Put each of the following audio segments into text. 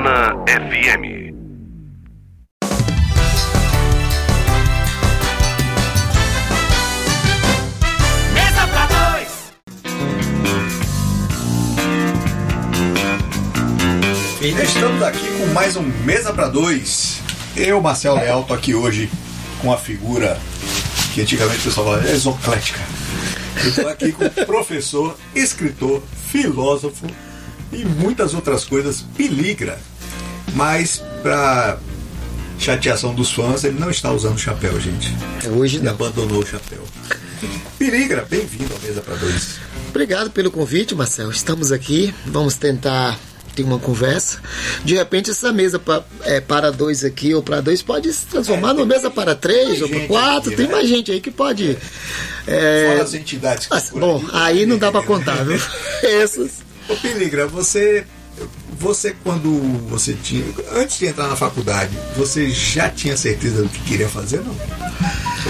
Urbana FM. Mesa pra dois. E estamos aqui com mais um Mesa para Dois. Eu, Marcel Leal, tô aqui hoje com a figura que antigamente o pessoal falava é exoclética. Eu tô aqui com professor, escritor, filósofo e muitas outras coisas, piligra. Mas para chateação dos fãs, ele não está usando chapéu, gente. Hoje Ele não. abandonou o chapéu. Piligra, bem-vindo ao Mesa para Dois. Obrigado pelo convite, Marcel. Estamos aqui, vamos tentar ter uma conversa. De repente, essa mesa pa- é, para dois aqui ou para dois pode se transformar numa mesa para três ou para quatro. aqui, Tem né? mais gente aí que pode. é, Fora as entidades que ah, bom, aí não dá para contar, viu? Essas. Ô Piligra, você, você quando você tinha, antes de entrar na faculdade, você já tinha certeza do que queria fazer, não?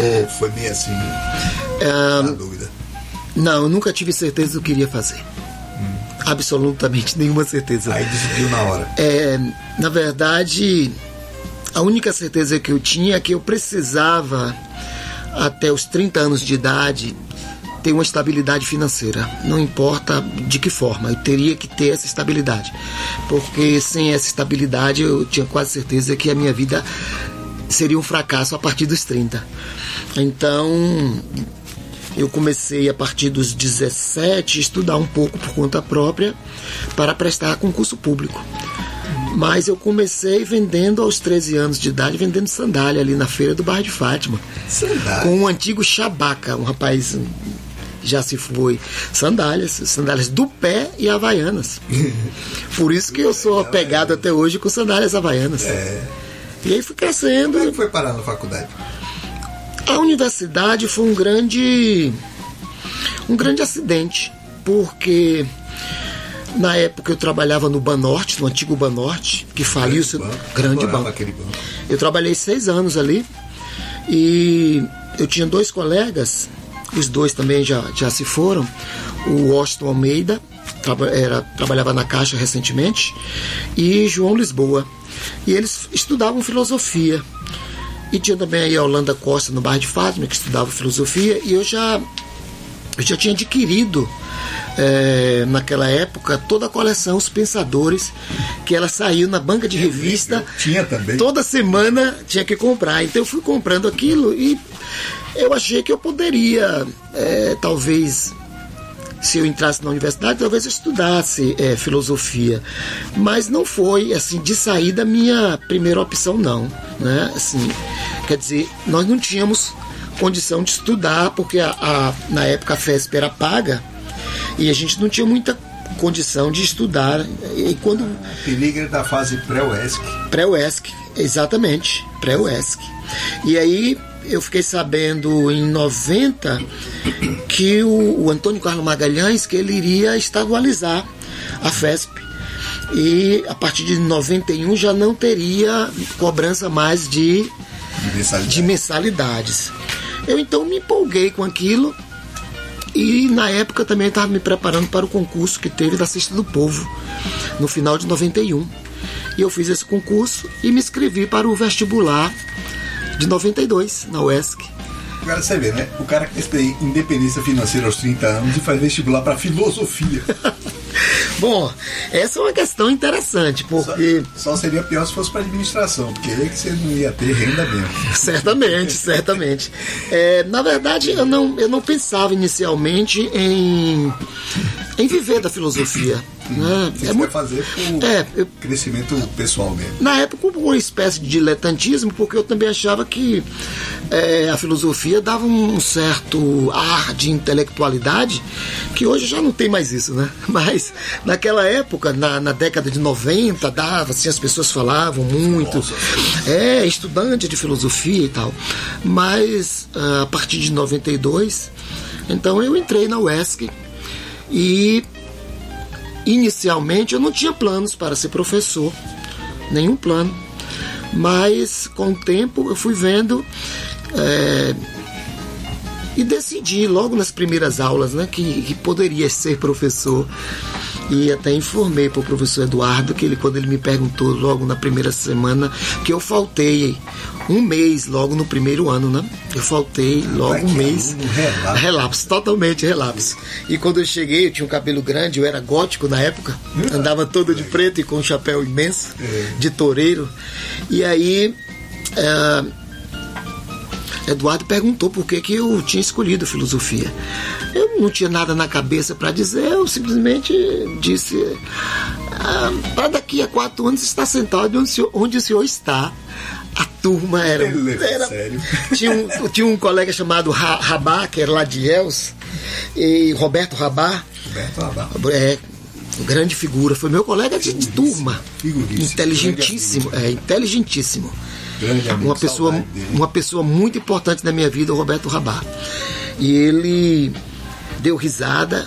Ou foi meio assim, na dúvida? Não, eu nunca tive certeza do que queria fazer. Absolutamente nenhuma certeza. Aí decidiu na hora. É, na verdade, a única certeza que eu tinha é que eu precisava, até os 30 anos de idade, ter uma estabilidade financeira. Não importa de que forma, eu teria que ter essa estabilidade. Porque sem essa estabilidade eu tinha quase certeza que a minha vida seria um fracasso a partir dos 30. Então, eu comecei a partir dos 17 a estudar um pouco por conta própria para prestar concurso público. Mas eu comecei vendendo aos 13 anos de idade, vendendo sandália ali na feira do bairro de Fátima. Sandália. Com um antigo chabaca, um rapaz já se foi. Sandálias, sandálias do pé e havaianas. Por isso que eu sou apegado até hoje com sandálias havaianas. E aí fui crescendo. Como é que foi parar na faculdade? A universidade foi um grande um grande acidente, porque na época eu trabalhava no Banorte, no antigo Banorte, que faliu seu banco. grande banco. banco. Eu trabalhei seis anos ali e eu tinha dois colegas, os dois também já, já se foram. O Washington Almeida, traba- era, trabalhava na Caixa recentemente, e João Lisboa. E eles estudavam filosofia. E tinha também aí a Holanda Costa no bairro de Fátima, que estudava filosofia, e eu já, eu já tinha adquirido eh, naquela época toda a coleção Os Pensadores, que ela saiu na banca de revista. Tinha também. Toda semana tinha que comprar. Então eu fui comprando aquilo e eu achei que eu poderia, eh, talvez, se eu entrasse na universidade, talvez eu estudasse eh, filosofia. Mas não foi, assim, de saída minha primeira opção, não. Né? Assim, quer dizer, nós não tínhamos condição de estudar, porque a, a- na época a FESP era paga e a gente não tinha muita condição de estudar. E quando Piligra da fase pré-UESC. Pré-UESC, exatamente, pré-UESC. E aí eu fiquei sabendo em 90 que o, o Antônio Carlos Magalhães que ele iria estadualizar a FESP. E a partir de 91 já não teria cobrança mais de, De mensalidade. de mensalidades. Eu então me empolguei com aquilo e na época também estava me preparando para o concurso que teve da Cesta do Povo, no final de 91. E eu fiz esse concurso e me inscrevi para o vestibular de 92 na UESC. Agora você vê, né? O cara que tem independência financeira aos 30 anos e faz vestibular para filosofia. Bom, essa é uma questão interessante, Só, porque só seria pior se fosse para administração, porque aí que você não ia ter renda mesmo. certamente, certamente. É, na verdade, eu não, eu não pensava inicialmente em, em viver da filosofia. Né? Você É muito, fazer por é, eu, crescimento pessoal mesmo. na época uma espécie de diletantismo, porque eu também achava que é, a filosofia dava um certo ar de intelectualidade, que hoje já não tem mais isso, né? Mas naquela época, na, na década de 90, dava, assim, as pessoas falavam muito, é, estudante de filosofia e tal. Mas ah, a partir de 92, então eu entrei na UESC e inicialmente eu não tinha planos para ser professor, nenhum plano. Mas com o tempo eu fui vendo é, e decidi logo nas primeiras aulas né, que, que poderia ser professor. E até informei para o professor Eduardo que ele, quando ele me perguntou logo na primeira semana, que eu faltei um mês logo no primeiro ano, né? Eu faltei logo Vai um que mês. aluno relapso. relapso, totalmente relapso. E quando eu cheguei, eu tinha um cabelo grande, eu era gótico na época, andava todo de preto e com um chapéu imenso, É. de toureiro. E aí. eh, Eduardo perguntou por que, que eu tinha escolhido filosofia. Eu não tinha nada na cabeça para dizer, eu simplesmente disse: para daqui a quatro anos estar sentado onde o senhor, onde o senhor está. Turma era. Era sério. tinha, um, tinha um colega chamado Ra- Rabá, que era lá de Els, e Roberto Rabá, Roberto Abá. é, grande figura, foi meu colega de turma. Figuríssimo. Inteligentíssimo, é, inteligentíssimo Grande amigo. uma pessoa, uma pessoa muito importante na minha vida, o Roberto Rabá. E ele deu risada.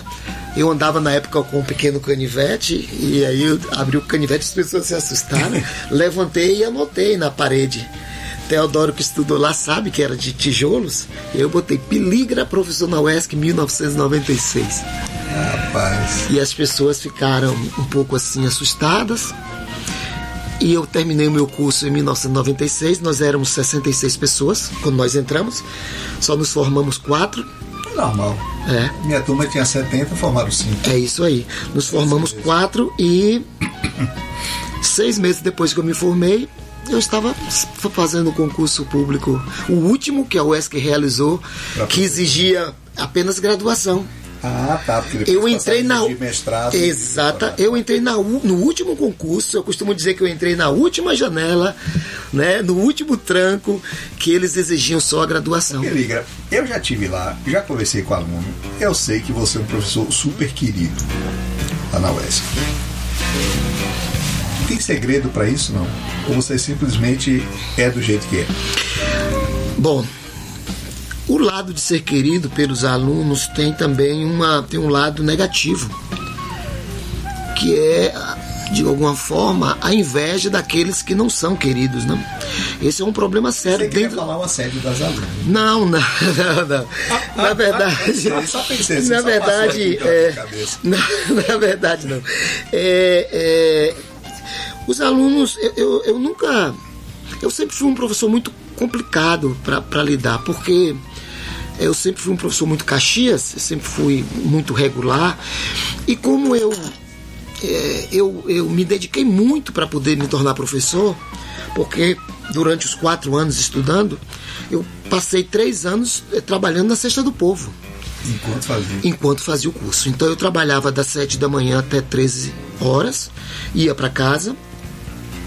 Eu andava na época com um pequeno canivete, e aí eu abri o canivete, as pessoas se assustaram. Levantei e anotei na parede. Teodoro, que estudou lá, sabe que era de tijolos. Eu botei Peligra Professor na UESC 1996. Rapaz. E as pessoas ficaram um pouco assim assustadas. E eu terminei o meu curso em 1996. Nós éramos 66 pessoas quando nós entramos. Só nos formamos quatro. Normal. É, Minha turma tinha 70, formaram 5. é isso aí. Nos formamos quatro e seis meses depois que eu me formei, eu estava fazendo o concurso público, o último que a UESC realizou, que exigia apenas graduação. Ah, tá. Porque Eu entrei na de mestrado. Exata. Eu entrei na, no último concurso. Eu costumo dizer que eu entrei na última janela, né? No último tranco que eles exigiam só a graduação. Peligra, eu já tive lá, já conversei com aluno. Eu sei que você é um professor super querido lá na UESC. Tem segredo para isso, não? Ou você simplesmente é do jeito que é? Bom, o lado de ser querido pelos alunos tem também uma tem um lado negativo, que é de alguma forma a inveja daqueles que não são queridos, né? Esse é um problema sério Você dentro falar o assédio das alunas. Não, não, não, não. Na verdade, pensei, só pensei na verdade, é, na, na verdade não. É, é, os alunos, eu, eu, eu nunca, eu sempre fui um professor muito complicado para lidar, porque eu sempre fui um professor muito caxias, sempre fui muito regular, e como eu é, eu, eu me dediquei muito para poder me tornar professor, porque durante os quatro anos estudando, eu passei três anos eh, trabalhando na Cesta do Povo, Enquanto fazia. enquanto fazia o curso. Então eu trabalhava das sete da manhã até 13 horas, ia para casa,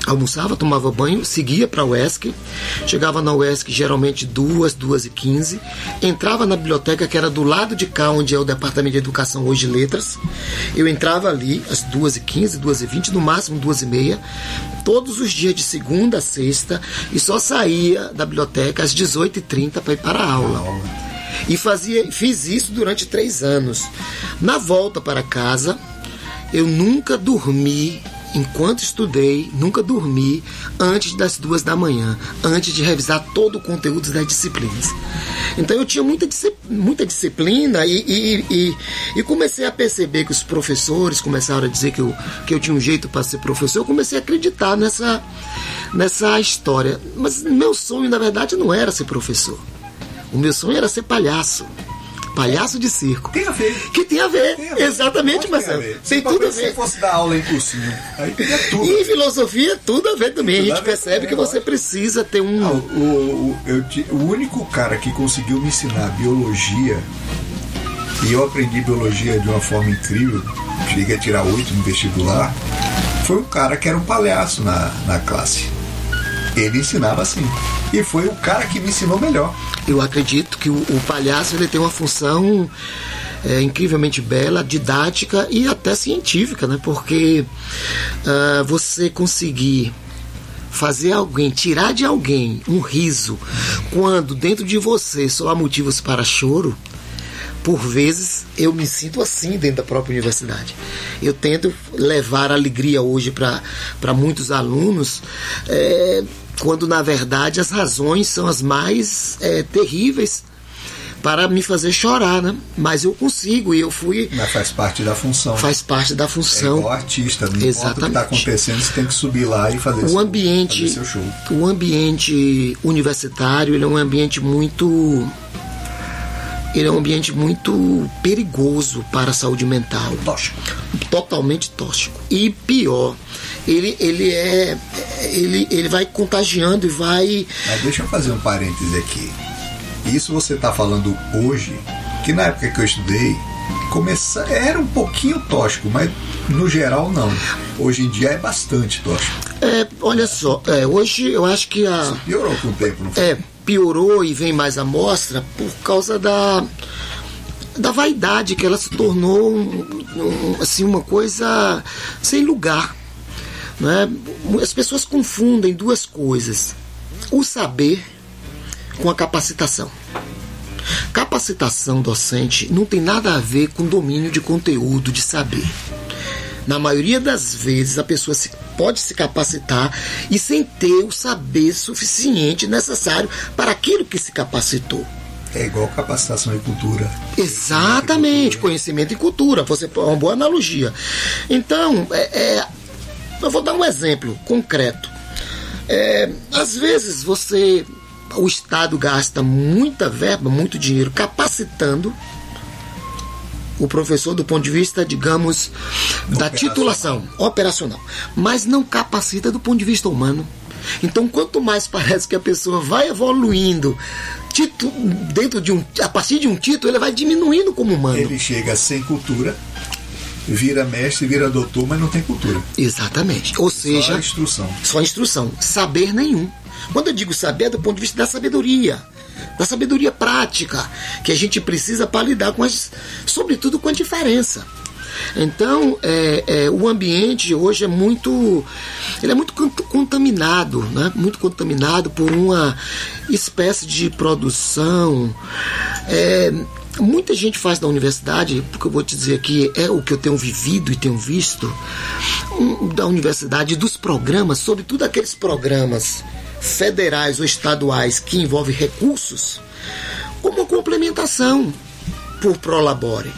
almoçava, tomava banho, seguia para a UESC, chegava na UESC geralmente duas, duas e quinze, entrava na biblioteca que era do lado de cá, onde é o Departamento de Educação hoje Letras, eu entrava ali às duas e quinze, duas e vinte, no máximo duas e meia, todos os dias de segunda a sexta, e só saía da biblioteca às 18h30 para ir para a aula. Aula. E fazia, fiz isso durante três anos. Na volta para casa, eu nunca dormi, enquanto estudei, nunca dormi antes das duas da manhã, antes de revisar todo o conteúdo das disciplinas. Então eu tinha muita, muita disciplina e, e, e, e comecei a perceber que os professores começaram a dizer que eu, que eu tinha um jeito para ser professor. Eu comecei a acreditar nessa, nessa história. Mas meu sonho, na verdade, não era ser professor. O meu sonho era ser palhaço. Palhaço de circo. Tem a ver. Que tem a ver. Tem a ver. Exatamente, Marcelo. a ver. Tem Talvez tudo a Se ver. fosse dar aula em cursinho, aí teria tudo. E filosofia, tudo a ver também. A gente percebe que você lógico. precisa ter um. Não, o, o- eu o único cara que conseguiu me ensinar biologia, e eu aprendi biologia de uma forma incrível, cheguei a tirar oito no vestibular, foi um cara que era um palhaço na, na classe. Ele ensinava assim. E foi o cara que me ensinou melhor. Eu acredito que o, o palhaço ele tem uma função é, incrivelmente bela, didática e até científica, né? Porque ah, você conseguir fazer alguém, tirar de alguém um riso, quando dentro de você só há motivos para choro, por vezes eu me sinto assim dentro da própria universidade. Eu tento levar alegria hoje para muitos alunos, é, quando na verdade as razões são as mais é, terríveis para me fazer chorar, né? Mas eu consigo e eu fui. Mas faz parte da função. Faz parte da É função. igual artista, não importa o que Exatamente. está acontecendo, você tem que subir lá e fazer, o seu, ambiente fazer seu show. o ambiente universitário ele é um ambiente muito ele é um ambiente muito perigoso para a saúde mental Tóxico. totalmente tóxico e pior ele ele é ele ele vai contagiando e vai Mas deixa eu fazer um parêntese aqui. Isso você está falando hoje, que na época que eu estudei, começa... era um pouquinho tóxico, mas no geral não. Hoje em dia é bastante tóxico. é, olha só é, hoje eu acho que a Piorou com o tempo, não foi? é, piorou e vem mais à mostra por causa da da vaidade que ela se tornou um- um- assim uma coisa sem lugar né? as pessoas confundem duas coisas o saber com a capacitação capacitação docente não tem nada a ver com domínio de conteúdo de saber na maioria das vezes a pessoa se- pode se capacitar e sem ter o saber suficiente necessário para aquilo que se capacitou. É igual capacitação e cultura. Exatamente, conhecimento e cultura. Você é uma boa analogia. Então, é, é, eu vou dar um exemplo concreto. É, às vezes você, o Estado gasta muita verba, muito dinheiro capacitando o professor do ponto de vista, digamos, da Operacional. titulação operacional, mas não capacita do ponto de vista humano. Então, quanto mais parece que a pessoa vai evoluindo dentro de um, a partir de um título, ele vai diminuindo como humano. Ele chega sem cultura, vira mestre, vira doutor, mas não tem cultura. Exatamente. Ou Só seja, a instrução. só instrução, saber nenhum. Quando eu digo saber, é do ponto de vista da sabedoria, da sabedoria prática que a gente precisa para lidar com as, sobretudo com a diferença. Então, é, é, o ambiente hoje é muito, ele é muito cont- contaminado, né? Muito contaminado por uma espécie de produção. é, muita gente faz na universidade, porque eu vou te dizer aqui, é o que eu tenho vivido e tenho visto, um, da universidade, dos programas, sobretudo aqueles programas federais ou estaduais que envolvem recursos, como complementação por Prolabore.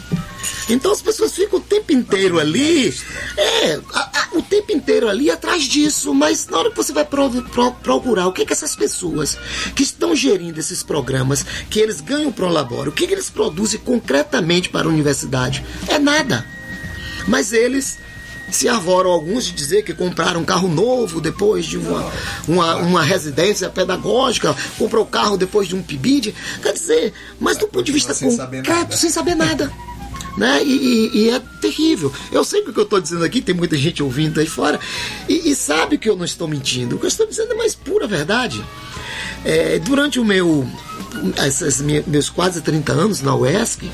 Então as pessoas ficam o tempo inteiro ali, é, a- a- o tempo inteiro ali atrás disso, mas na hora que você vai pro- pro- procurar o que, que essas pessoas que estão gerindo esses programas, que eles ganham Prolabore, o que, que eles produzem concretamente para a universidade? É nada. Mas eles se arvoram alguns de dizer que compraram um carro novo depois de uma, uma, uma residência pedagógica, comprou o carro depois de um PIBID. Quer dizer, mas do ponto de vista sem saber concreto, nada. sem saber nada. Né? E, e- e é terrível. Eu sei que o que eu estou dizendo aqui, tem muita gente ouvindo aí fora, e, e sabe que eu não estou mentindo. O que eu estou dizendo é mais pura verdade. É, durante o meu, esses me- meus quase 30 anos na UESC,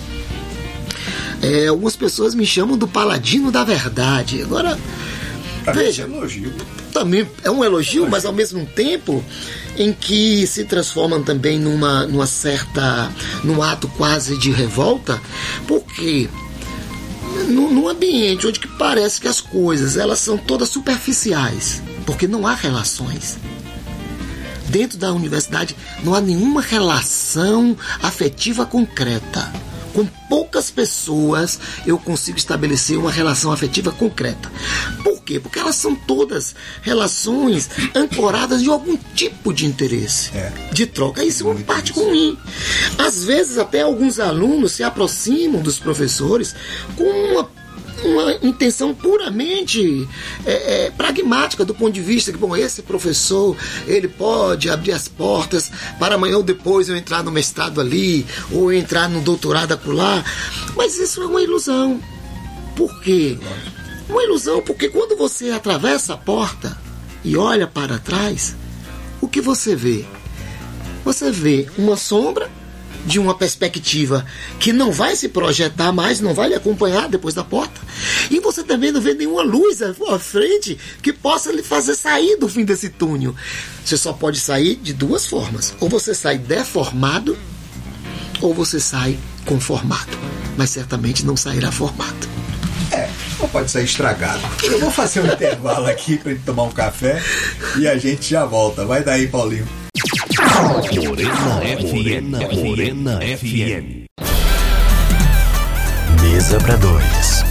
é, algumas pessoas me chamam do paladino da verdade. Agora, Pra mim, Veja. é elogio. também é um elogio, mas ao mesmo tempo em que se transformam também numa, numa certa. num ato quase de revolta, porque num, num ambiente onde que parece que as coisas elas são todas superficiais, porque não há relações. Dentro da universidade não há nenhuma relação afetiva concreta. Com poucas pessoas eu consigo estabelecer uma relação afetiva concreta. Por quê? Porque elas são todas relações ancoradas em algum tipo de interesse, É. de troca. Isso é uma Muito parte isso. ruim. Às vezes até alguns alunos se aproximam dos professores com uma uma intenção puramente é, é, pragmática do ponto de vista que, bom, esse professor ele pode abrir as portas para amanhã ou depois eu entrar no mestrado ali ou entrar no doutorado acolá. Mas isso é uma ilusão. Por quê? Uma ilusão porque quando você atravessa a porta e olha para trás, o que você vê? Você vê uma sombra de uma perspectiva que não vai se projetar mais, não vai lhe acompanhar depois da porta. E você também não vê nenhuma luz à frente que possa lhe fazer sair do fim desse túnel. Você só pode sair de duas formas. Ou você sai deformado, ou você sai conformado. Mas certamente não sairá formado. É, não pode sair estragado. Eu vou fazer um intervalo aqui pra gente tomar um café e a gente já volta. Vai daí, Paulinho. Morena FM. Morena FM. Mesa para dois.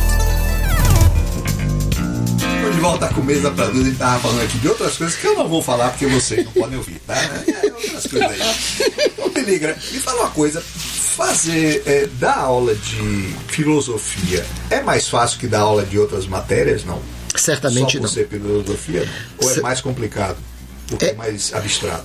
De volta com mesa pra dois. A gente tava falando aqui de outras coisas que eu não vou falar porque vocês não podem ouvir, tá? É, outras coisas aí. Ô, Peligra, me fala uma coisa. Fazer, é, dar aula de filosofia é mais fácil que dar aula de outras matérias, não? Certamente Só por não. ser filosofia? Ou é mais complicado? Porque é, É- mais abstrato?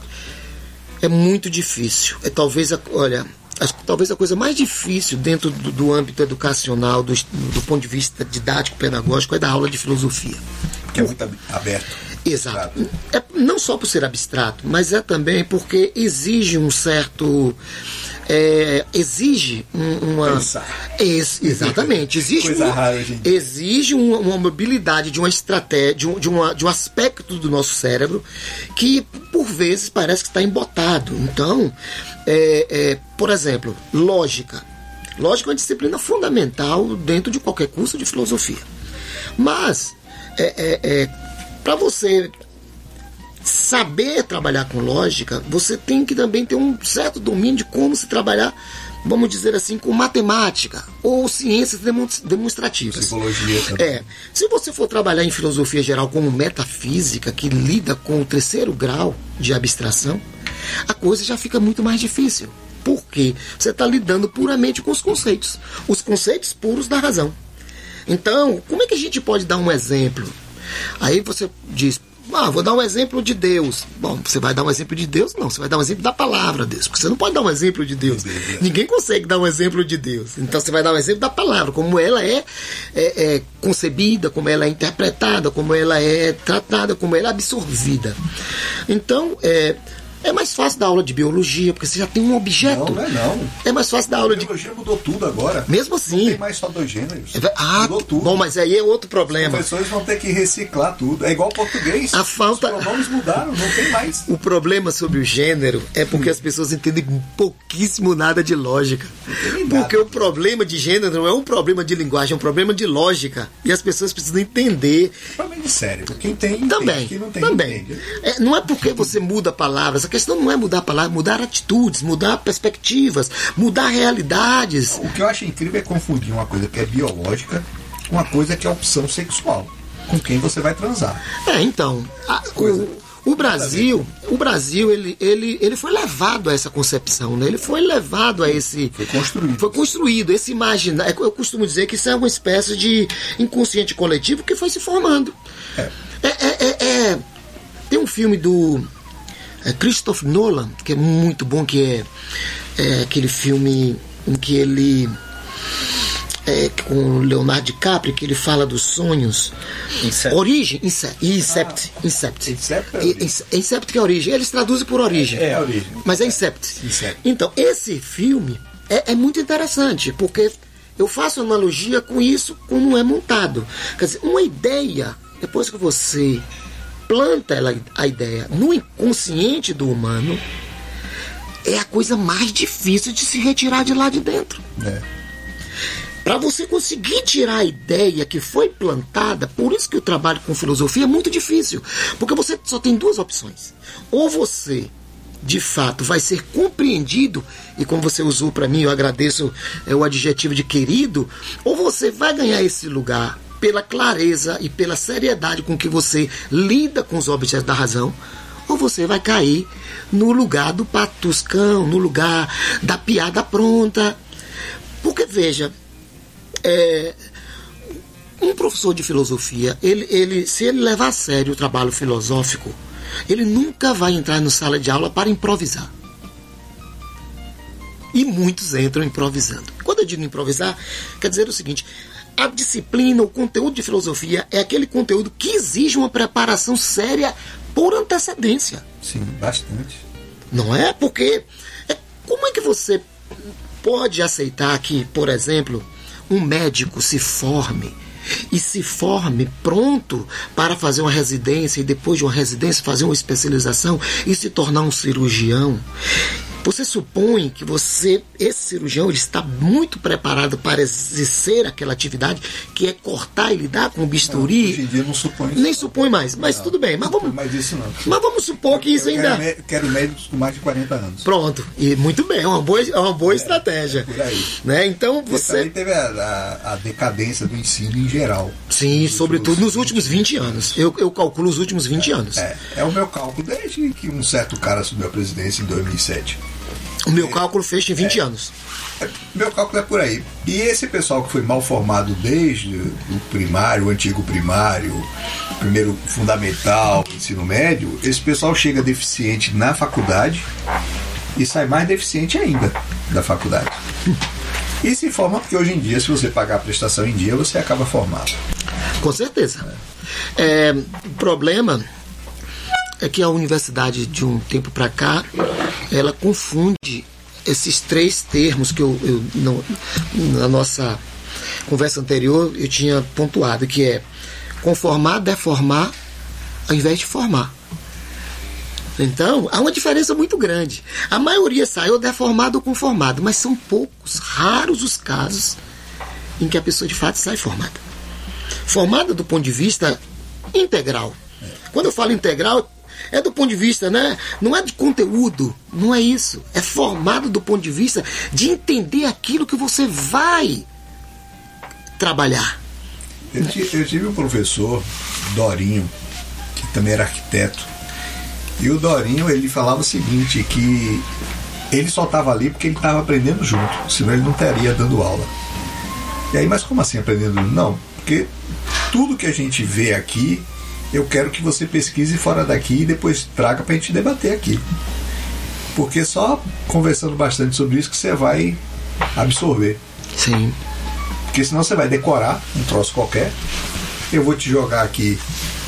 É muito difícil. É talvez a, olha, acho que talvez a coisa mais difícil dentro do, do âmbito educacional, do, do ponto de vista didático, pedagógico, é dar aula de filosofia. Que é muito ab- aberto. Exato. É, não só por ser abstrato, mas é também porque exige um certo. É, exige um- uma. Pensar. Ex- exatamente. Exige, Coisa uma, rara dia. exige uma, uma mobilidade de uma estratégia, de um, de, uma, de um aspecto do nosso cérebro que, por vezes, parece que está embotado. Então, é, é, por exemplo, lógica. Lógica é uma disciplina fundamental dentro de qualquer curso de filosofia. Mas, é, para você saber trabalhar com lógica, você tem que também ter um certo domínio de como se trabalhar, vamos dizer assim, com matemática ou ciências demon- demonstrativas. Psicologia também. É. Se você for trabalhar em filosofia geral como metafísica, que lida com o terceiro grau de abstração, a coisa já fica muito mais difícil. Por quê? Você está lidando puramente com os conceitos. Os conceitos puros da razão. Então, como é que a gente pode dar um exemplo? Aí você diz, ah, vou dar um exemplo de Deus. Bom, você vai dar um exemplo de Deus? Não, você vai dar um exemplo da palavra de Deus. Porque você não pode dar um exemplo de Deus. Ninguém consegue dar um exemplo de Deus. Então você vai dar um exemplo da palavra, como ela é, é, é concebida, como ela é interpretada, como ela é tratada, como ela é absorvida. Então, é. É mais fácil dar aula de biologia, porque você já tem um objeto. Não, não é não. É mais fácil dar aula de. biologia mudou tudo agora. Mesmo Não assim. tem mais só dois gêneros. É Ah, mudou tudo. bom, mas aí é outro Os problema. professores vão ter que reciclar tudo. É igual português. A falta- Os pronomes mudaram, não tem mais. O problema sobre o gênero é porque as pessoas entendem pouquíssimo nada de lógica. nada. Porque o problema de gênero não é um problema de linguagem, é um problema de lógica. E as pessoas precisam entender Problema de cérebro. Quem tem, entende. também. Quem não tem, também. entende. É, não é porque você muda palavras, a questão não é mudar palavras, mudar atitudes, mudar perspectivas, mudar realidades. O que eu acho incrível é confundir uma coisa que é biológica com uma coisa que é opção sexual. Com quem você vai transar. É, então, a- o, o Brasil, o Brasil, ele, ele, ele foi levado a essa concepção, né? Ele foi levado a esse. Foi construído. Foi construído, esse imaginar. Eu costumo dizer que isso é uma espécie de inconsciente coletivo que foi se formando. É. É, é, é- é- tem um filme do é, Christopher Nolan, que é muito bom, que é, é aquele filme em que ele. É, com o Leonardo DiCaprio, que ele fala dos sonhos. Incept. Origem, Incept. Incept. Incept. Incept é I- origem. Ince- Incept que é origem. Eles traduzem por origem. É a origem. Mas é Incept. Incept. Então, esse filme é, é muito interessante, porque eu faço analogia com isso como é montado. Quer dizer, uma ideia, depois que você planta ela, a ideia no inconsciente do humano, é a coisa mais difícil de se retirar de lá de dentro. É. Para você conseguir tirar a ideia que foi plantada, por isso que o trabalho com filosofia é muito difícil, porque você só tem duas opções. Ou você, de fato, vai ser compreendido, e como você usou para mim, eu agradeço é, o adjetivo de querido, ou você vai ganhar esse lugar pela clareza e pela seriedade com que você lida com os objetos da razão, ou você vai cair no lugar do patuscão, no lugar da piada pronta. Porque, veja, é, um professor de filosofia, ele, ele, se ele levar a sério o trabalho filosófico, ele nunca vai entrar no sala de aula para improvisar. E muitos entram improvisando. Quando eu digo improvisar, quer dizer o seguinte: a disciplina, o conteúdo de filosofia é aquele conteúdo que exige uma preparação séria por antecedência. Sim, bastante. Não é? Porque é, como é que você pode aceitar que, por exemplo, um médico se forme e se forme pronto para fazer uma residência e depois de uma residência fazer uma especialização e se tornar um cirurgião Você supõe que você, esse cirurgião, ele está muito preparado para exercer aquela atividade que é cortar e lidar com o bisturi? Hoje em dia não supõe isso. Nem supõe mais, mas tudo bem. Mas vamos, Mas isso não. mas vamos supor que isso ainda. quero, quero médicos com mais de 40 anos. Pronto, e muito bem, é uma boa, é uma boa estratégia. por aí. Né? Então Você... Também teve a, a- a decadência do ensino em geral. Sim, Nos sobretudo nos últimos 20 anos. Eu, eu calculo os últimos 20 anos. É, é o meu cálculo desde que um certo cara assumiu a presidência em 2007. O meu cálculo fecha em 20 anos. É, Meu cálculo é por aí. E esse pessoal que foi mal formado desde o primário, o antigo primário, primeiro fundamental, ensino médio, esse pessoal chega deficiente na faculdade e sai mais deficiente ainda da faculdade. E se forma porque hoje em dia, se você pagar a prestação em dia, você acaba formado. Com certeza. É, o problema é que a universidade, de um tempo para cá, ela confunde esses três termos que eu, eu não- na nossa conversa anterior eu tinha pontuado, que é conformar, deformar, ao invés de formar. Então, há uma diferença muito grande. A maioria saiu deformado ou conformado, mas são poucos, raros os casos em que a pessoa de fato sai formada formada do ponto de vista integral. Quando eu falo integral, é do ponto de vista, né? Não é de conteúdo, não é isso. É formado do ponto de vista de entender aquilo que você vai trabalhar. Eu, eu tive um professor, Dorinho, que também era arquiteto. E o Dorinho, ele falava o seguinte, que ele só estava ali porque ele estava aprendendo junto, senão ele não estaria dando aula. E aí, mas como assim aprendendo? Não, porque tudo que a gente vê aqui, eu quero que você pesquise fora daqui e depois traga para a gente debater aqui. Porque só conversando bastante sobre isso que você vai absorver. Sim. Porque senão você vai decorar um troço qualquer. Eu vou te jogar aqui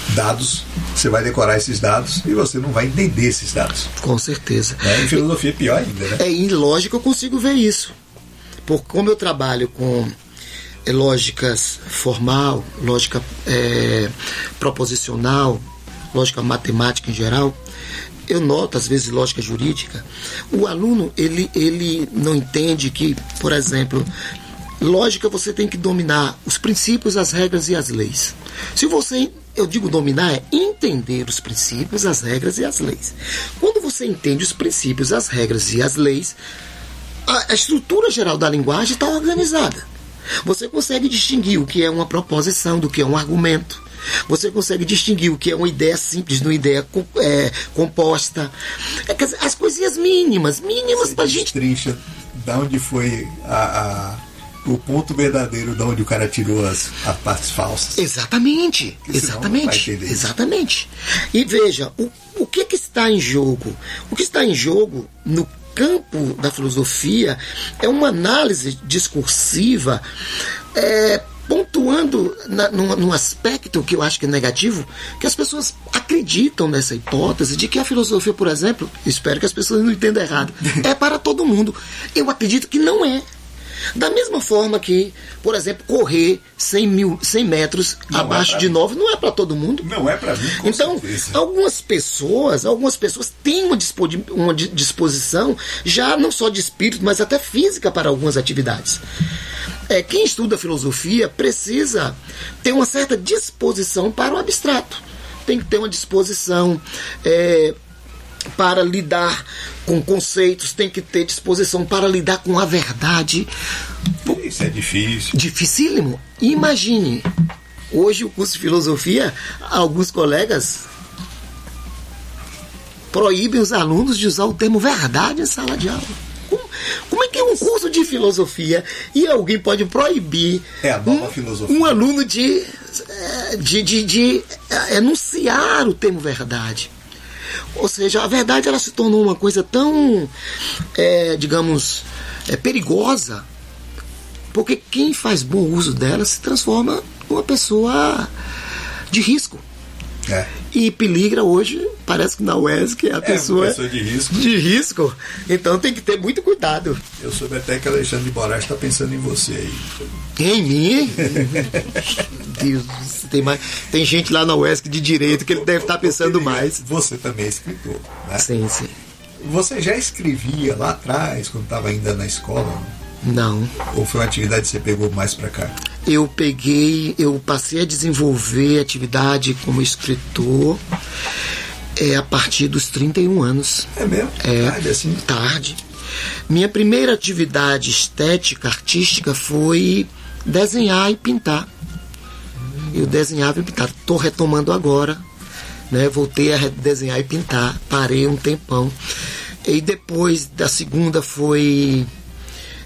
dados, você vai decorar esses dados e você não vai entender esses dados. Com certeza. Né? Em filosofia é pior ainda, né? É, em lógica eu consigo ver isso. Porque como eu trabalho com lógicas formal, lógica é, proposicional, lógica matemática em geral, eu noto, às vezes, lógica jurídica, o aluno, ele, ele não entende que, por exemplo, lógica você tem que dominar os princípios, as regras e as leis. Se você, eu digo dominar, é entender os princípios, as regras e as leis. Quando você entende os princípios, as regras e as leis, a, a estrutura geral da linguagem está organizada. Você consegue distinguir o que é uma proposição do que é um argumento. Você consegue distinguir o que é uma ideia simples de uma ideia é, composta. É, as coisinhas mínimas, mínimas para a gente Trincha da onde foi a, a- o ponto verdadeiro da onde o cara tirou as, as partes falsas. Exatamente, exatamente, exatamente. E veja, o, o que, que está em jogo? O que está em jogo no campo da filosofia é uma análise discursiva é, pontuando na, num, num aspecto que eu acho que é negativo, que as pessoas acreditam nessa hipótese de que a filosofia, por exemplo, espero que as pessoas não entendam errado, é para todo mundo. Eu acredito que não é. Da mesma forma que, por exemplo, correr 100, mil, 100 metros Não é abaixo pra de mim. 9 não é para todo mundo. Não é pra mim, Então, certeza. algumas pessoas, algumas pessoas têm uma, uma di- disposição já não só de espírito, mas até física para algumas atividades. É, quem estuda filosofia precisa ter uma certa disposição para o abstrato. Tem que ter uma disposição é, para lidar com conceitos, tem que ter disposição para lidar com a verdade. Isso é difícil. Dificílimo. Imagine, hoje o curso de filosofia, alguns colegas proíbem os alunos de usar o termo verdade em sala de aula. Como, é que é um curso de filosofia e alguém pode proibir É um, um aluno de, eh, de, de, de eh, enunciar o termo verdade? Ou seja, a verdade ela se tornou uma coisa tão, eh, digamos, eh, perigosa porque quem faz bom uso dela se transforma numa pessoa de risco. É. E peligra hoje, parece que na UESC é a pessoa, pessoa de risco. de risco. Então tem que ter muito cuidado. Eu soube até que Alexandre de Moraes está pensando em você aí. Em mim? Tem, mais, tem gente lá na UESC de direito que ele deve estar pensando mais. Você também é escritor, né? Sim, sim. Você já escrevia lá atrás, quando estava ainda na escola? Não. Ou foi uma atividade que você pegou mais para cá? Eu peguei, eu passei a desenvolver atividade como escritor é, a partir dos 31 anos. É mesmo? É. Tarde, assim? Tarde. Minha primeira atividade estética, artística, foi desenhar e pintar. Eu desenhava e pintava. Estou retomando agora. Né? Voltei a desenhar e pintar. Parei um tempão. E depois da segunda foi.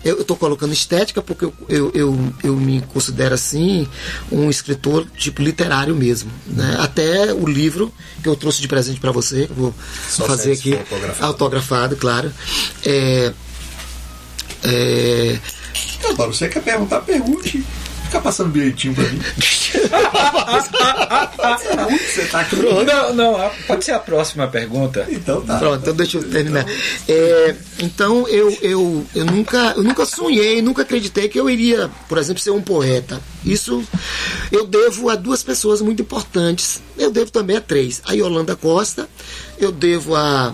Eu estou colocando estética porque eu, eu, eu, eu me considero assim um escritor tipo literário mesmo. Né? Até o livro que eu trouxe de presente para você, vou Só fazer aqui, autografado. autografado, claro. É, é, Agora, você quer perguntar, pergunte. Fica passando bilhetinho pra mim. Você tá aqui. Não, não, pode ser a próxima pergunta. Então tá. Pronto, então deixa eu terminar. É, então eu, eu, eu, nunca, eu nunca sonhei, nunca acreditei que eu iria, por exemplo, ser um poeta. Isso eu devo a duas pessoas muito importantes. Eu devo também a três. A Yolanda Costa, eu devo a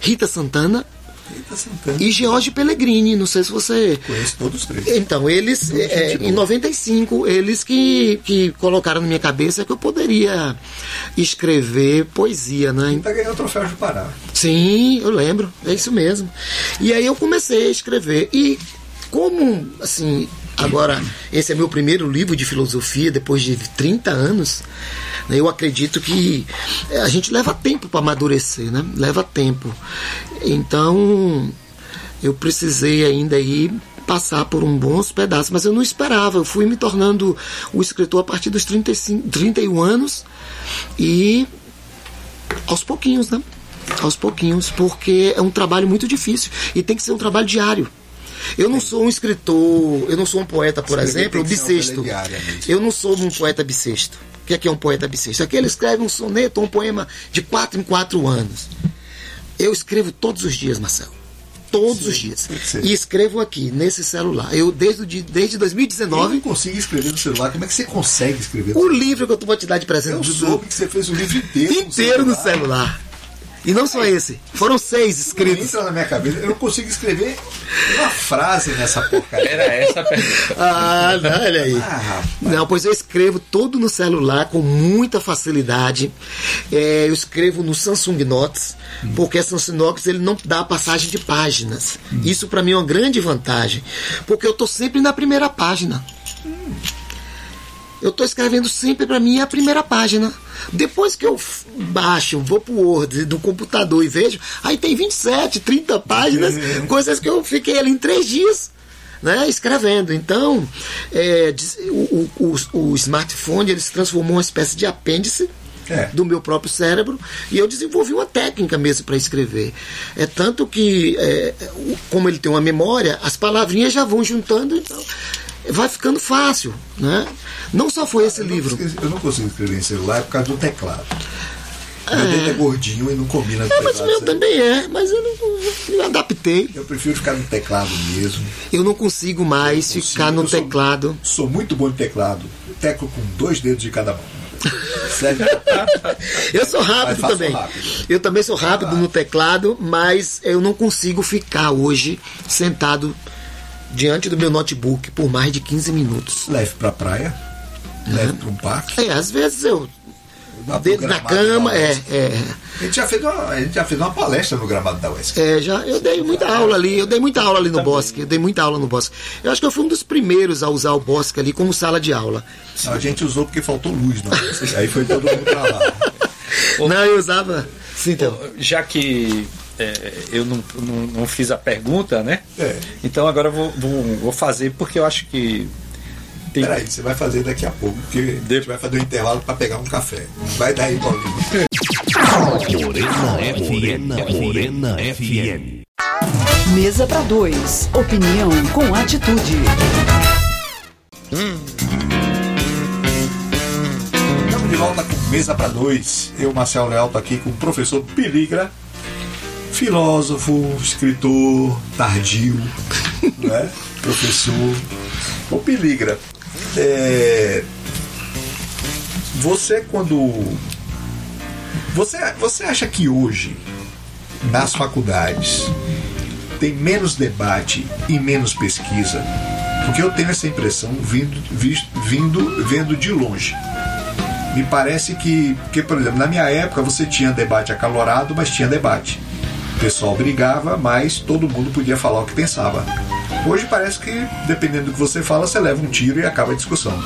Rita Santana Eita, Santana. e George Pellegrini. Não sei se você Conheço todos os três. então, eles, é, em 95, eles que, que colocaram na minha cabeça que eu poderia escrever poesia, né? Tá ganhando o troféu de Pará. Sim, eu lembro, é isso mesmo. E aí eu comecei a escrever. E como, assim, agora, esse é meu primeiro livro de filosofia, depois de 30 anos, né, eu acredito que eh, a gente leva tempo para amadurecer, né? Leva tempo. Então, eu precisei ainda aí passar por um bons pedaços, mas eu não esperava. Eu fui me tornando o escritor a partir dos 35, 31 anos e aos pouquinhos, né? Aos pouquinhos, porque é um trabalho muito difícil e tem que ser um trabalho diário. Eu não sou um escritor, eu não sou um poeta, por Escrever exemplo, que bissexto. Eu não sou um poeta bissexto. O que é, que é um poeta bissexto? Aquele escreve um soneto um poema de quatro em quatro anos. Eu escrevo todos os dias, Marcelo. Todos os dias. sim. E escrevo aqui, nesse celular. Eu, desde, desde Eu 2019, não consigo escrever no celular. Como é que você consegue escrever no o celular? livro que eu vou te dar de presente Eu do- soube que você fez o livro inteiro. inteiro no celular. E não só esse. Foram seis Não escritos. entra na minha cabeça. Eu não consigo escrever uma frase nessa porcaria. Era essa a pergunta. Ah, não, olha aí. Ah. Não, pois eu escrevo todo no celular com muita facilidade. É, eu escrevo no Samsung Notes, porque a Samsung Notes ele não dá passagem de páginas. Isso para mim é uma grande vantagem, porque eu tô sempre na primeira página. Eu tô escrevendo sempre para mim a primeira página. Depois que eu baixo, vou pro Word do computador e vejo, aí tem 27, 30 páginas, coisas que eu fiquei ali em três dias né, escrevendo. Então, é, o, o, o- smartphone ele se transformou em uma espécie de apêndice É. do meu próprio cérebro e eu desenvolvi uma técnica mesmo para escrever. É tanto que, é, como ele tem uma memória, as palavrinhas já vão juntando, então vai ficando fácil. Né? Não só foi esse Eu não livro. consigo- Eu não consigo escrever em celular por causa do teclado. Meu dedo é gordinho e não combina com É, mas o meu também é, mas eu não me adaptei. Eu prefiro ficar no teclado mesmo. Eu não consigo mais Consigo, ficar no eu sou- teclado. Sou muito bom em teclado. Teclo com dois dedos de cada mão. Eu sou rápido também. rápido. Eu também sou rápido no teclado, mas eu não consigo ficar hoje sentado diante do meu notebook por mais de 15 minutos. Leve pra praia. Leve pra um parque. É, às vezes eu dentro da cama, da é, é, A gente, já fez uma, a gente já fez uma palestra no gramado da UESC. é, já eu dei muita aula ali, eu dei muita aula ali no bosque, eu dei muita aula no bosque. Eu acho que eu fui um dos primeiros a usar o bosque ali como sala de aula. A gente usou porque faltou luz na UESC. Aí foi todo mundo pra lá. Não, eu usava. Sim, então. Já que é, eu não, não, não fiz a pergunta, né? É. Então agora eu vou, vou, vou fazer porque eu acho que tem, Peraí, você vai fazer daqui a pouco, porque a gente vai fazer um intervalo pra pegar um café. Vai daí, Paulinho. Morena FM. Morena FM. Mesa para dois. Opinião com atitude. Estamos de volta com Mesa para Dois. Eu, Marcelo Leal, tô aqui com o professor Piligra, filósofo, escritor, tardio, né? professor. Ô Piligra, é... você quando. Você, você acha que hoje nas faculdades tem menos debate e menos pesquisa? Porque eu tenho essa impressão vindo, vindo vendo de longe. Me parece que, porque, por exemplo, na minha época você tinha debate acalorado, mas tinha debate. O pessoal brigava, mas todo mundo podia falar o que pensava. Hoje parece que, dependendo do que você fala, você leva um tiro e acaba a discussão.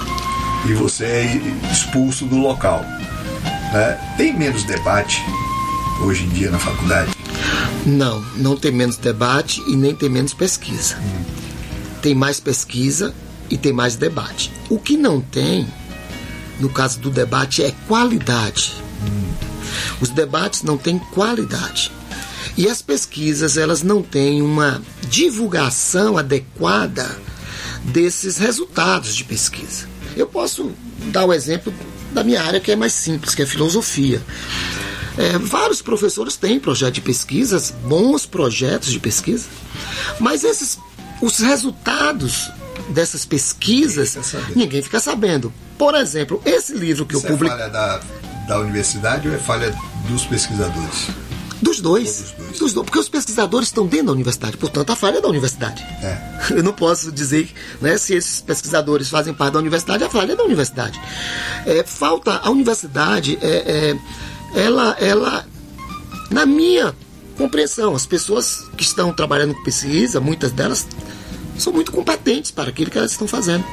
E você é expulso do local. né? Tem menos debate hoje em dia na faculdade? Não, não tem menos debate e nem tem menos pesquisa. Tem mais pesquisa e tem mais debate. O que não tem, no caso do debate, é qualidade. Os debates não têm qualidade. E as pesquisas, elas não têm uma divulgação adequada desses resultados de pesquisa. Eu posso dar o exemplo da minha área que é mais simples, que é filosofia. É, vários professores têm projeto de pesquisas, bons projetos de pesquisa, mas esses, os resultados dessas pesquisas, Ninguém fica sabendo. ninguém fica sabendo. Por exemplo, esse livro que Isso eu é publiquei. falha da, da universidade ou é falha dos pesquisadores? Dos dois. Dos dois. Dos dois. Porque os pesquisadores estão dentro da universidade, portanto, a falha é da universidade. É. Eu não posso dizer né, se esses pesquisadores fazem parte da universidade, a falha é da universidade. É, falta a universidade, é, é, ela, ela, na minha compreensão, as pessoas que estão trabalhando com pesquisa, muitas delas são muito competentes para aquilo que elas estão fazendo.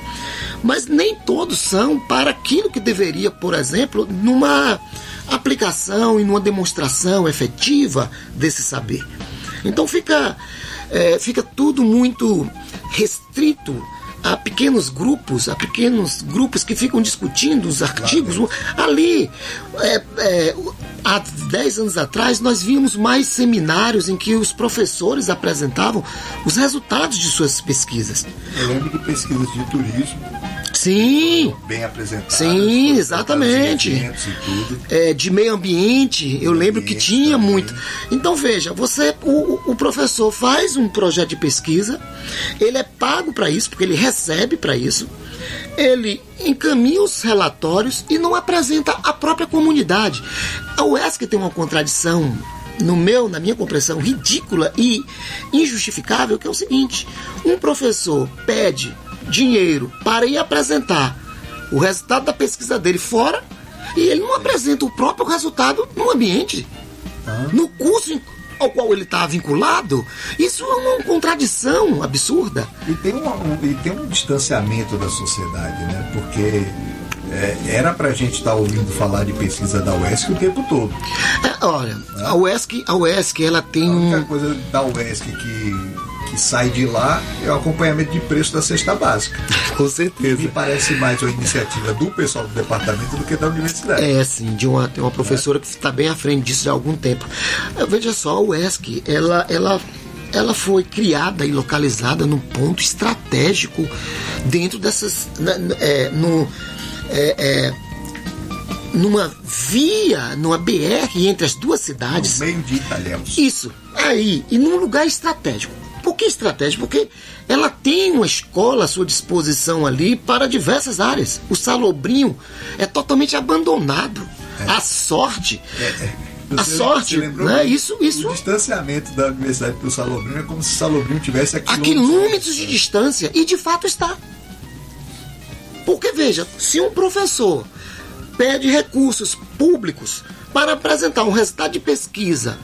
Mas nem todos são para aquilo que deveria, por exemplo, numa aplicação e numa demonstração efetiva desse saber. Então fica, é, fica tudo muito restrito a pequenos grupos, a pequenos grupos que ficam discutindo os artigos. Ali, é, é, há 10 anos atrás, nós víamos mais seminários em que os professores apresentavam os resultados de suas pesquisas. Eu lembro de pesquisas de turismo Sim, bem. Sim, exatamente. é, de meio ambiente, eu lembro que ambiente tinha também. muito. Então veja, você, o, o professor faz um projeto de pesquisa, ele é pago para isso, porque ele recebe para isso, ele encaminha os relatórios e não apresenta a própria comunidade. A UESC tem uma contradição no meu, na minha compreensão, ridícula e injustificável, que é o seguinte: um professor pede dinheiro para ir apresentar o resultado da pesquisa dele fora e ele não apresenta o próprio resultado no ambiente, no curso ao qual ele está vinculado. Isso é uma contradição absurda. E tem, uma- um, e tem um distanciamento da sociedade, né? Porque é, era pra gente estar ouvindo falar de pesquisa da UESC o tempo todo. É, olha, a UESC, a UESC ela tem A única coisa da UESC que, que sai de lá é o acompanhamento de preço da cesta básica. Com Me certeza. parece mais uma iniciativa do pessoal do departamento do que da universidade. É, sim, de uma, tem uma professora que está bem à frente disso há algum tempo. Eh, Veja só, a UESC, ela, ela, ela foi criada e localizada num ponto estratégico dentro dessas. é, no, é, é, numa via, numa BR entre as duas cidades. No meio de Italhéus. Isso, aí, e num lugar estratégico. Por que estratégico? Porque ela tem uma escola à sua disposição ali para diversas áreas. O Salobrinho é totalmente abandonado. A sorte. A Você- sorte, você lembrou né? Isso, isso O distanciamento da universidade para o Salobrinho é como se o Salobrinho tivesse aqui a quilômetros de distância, e de fato está. Porque veja, se um professor pede recursos públicos para apresentar um resultado de pesquisa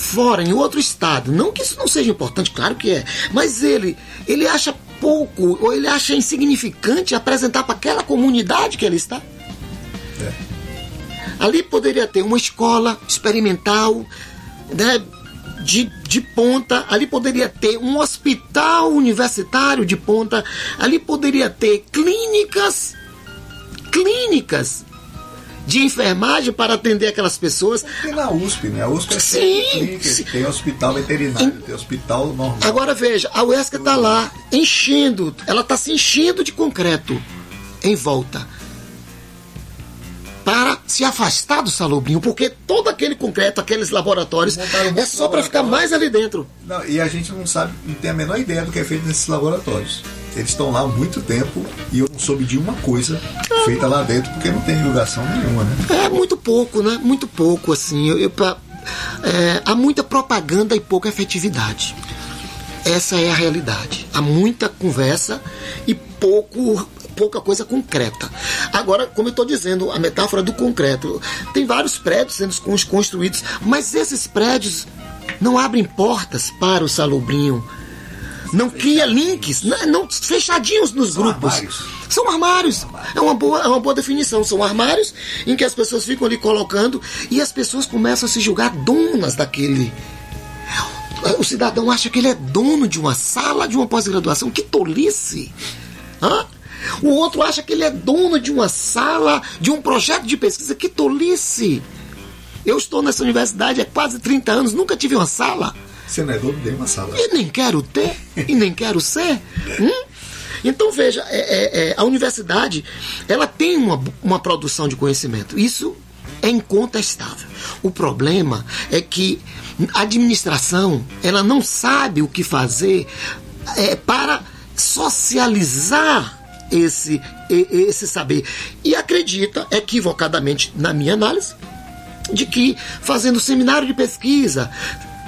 fora, em outro estado, não que isso não seja importante, claro que é, mas ele, ele acha pouco ou ele acha insignificante apresentar para aquela comunidade que ele está. Ali poderia ter uma escola experimental, né, de, de ponta, ali poderia ter um hospital universitário de ponta, ali poderia ter clínicas, clínicas de enfermagem para atender aquelas pessoas. Tem na USP, né? A USP é Sim, clínica, sim. tem hospital veterinário, tem hospital normal. Agora veja, a UESC está lá enchendo, ela está se enchendo de concreto em volta para se afastar do salobrinho, porque todo aquele concreto, aqueles laboratórios, é só para ficar mais ali dentro. Não, e a gente não sabe, não tem a menor ideia do que é feito nesses laboratórios. Eles estão lá há muito tempo e eu não soube de uma coisa feita lá dentro porque não tem divulgação nenhuma, né? É muito pouco, né? Muito pouco, assim. Eu, eu, pra- É, há muita propaganda e pouca efetividade. Essa é a realidade. Há muita conversa e pouco pouca coisa concreta. Agora, como eu estou dizendo, a metáfora do concreto, tem vários prédios sendo cons- construídos, mas esses prédios não abrem portas para o salobrinho, não cria links, não, não- fechadinhos nos São grupos. armários. São armários. É uma, boa, é uma boa definição. São armários em que as pessoas ficam ali colocando e as pessoas começam a se julgar donas daquele. O cidadão acha que ele é dono de uma sala de uma pós-graduação. Que tolice! Hã? O outro acha que ele é dono de uma sala, de um projeto de pesquisa. Que tolice! Eu estou nessa universidade há quase 30 anos, nunca tive uma sala. Dono de uma sala. E nem quero ter, e nem quero ser. Hum? Então veja, é- é- é, a universidade ela tem uma, uma produção de conhecimento. Isso é incontestável. O problema é que a administração ela não sabe o que fazer é, para socializar esse, esse saber. E acredita, equivocadamente, na minha análise, de que fazendo seminário de pesquisa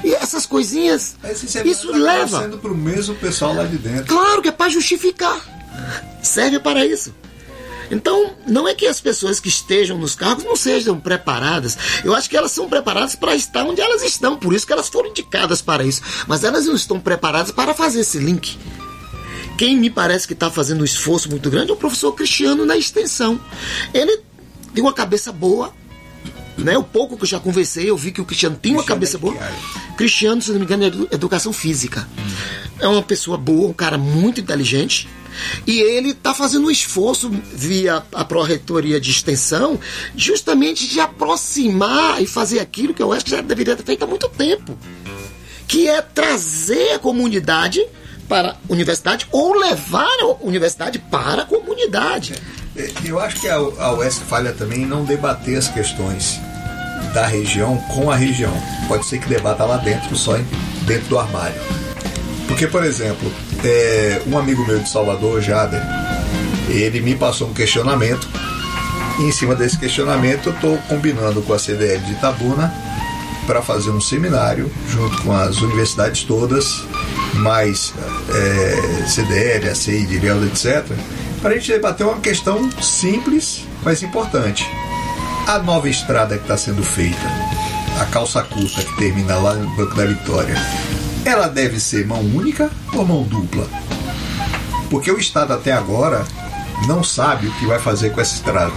e essas coisinhas, isso acaba leva. sendo para o mesmo pessoal lá de dentro. Claro que é para justificar. Serve para isso. Então, não é que as pessoas que estejam nos cargos não sejam preparadas. Eu acho que elas são preparadas para estar onde elas estão, por isso que elas foram indicadas para isso. Mas elas não estão preparadas para fazer esse link. Quem me parece que está fazendo um esforço muito grande é o professor Cristiano na extensão. Ele tem uma cabeça boa. Né? O pouco que eu já conversei, eu vi que o Cristiano tem uma Cristiano cabeça é boa. Cristiano, se não me engano, é edu- educação física. É uma pessoa boa, um cara muito inteligente. E ele está fazendo um esforço via a Pró-Reitoria de Extensão, justamente de aproximar e fazer aquilo que eu acho que já deveria ter feito há muito tempo. Que é trazer a comunidade para a universidade ou levar a universidade para a comunidade. É, Eu acho que a, a falha também não debater as questões da região com a região. Pode ser que debata lá dentro, só dentro do armário. Porque, por exemplo, é, um amigo meu de Salvador, Jader, ele me passou um questionamento. E em cima desse questionamento, eu estou combinando com a CDL de Itabuna para fazer um seminário junto com as universidades todas, mais é, CDL, ACI, Irelda, etc., para a gente debater uma questão simples, mas importante. A nova estrada que está sendo feita, a calça curta que termina lá no Banco da Vitória, ela deve ser mão única ou mão dupla? Porque o Estado até agora não sabe o que vai fazer com essa estrada.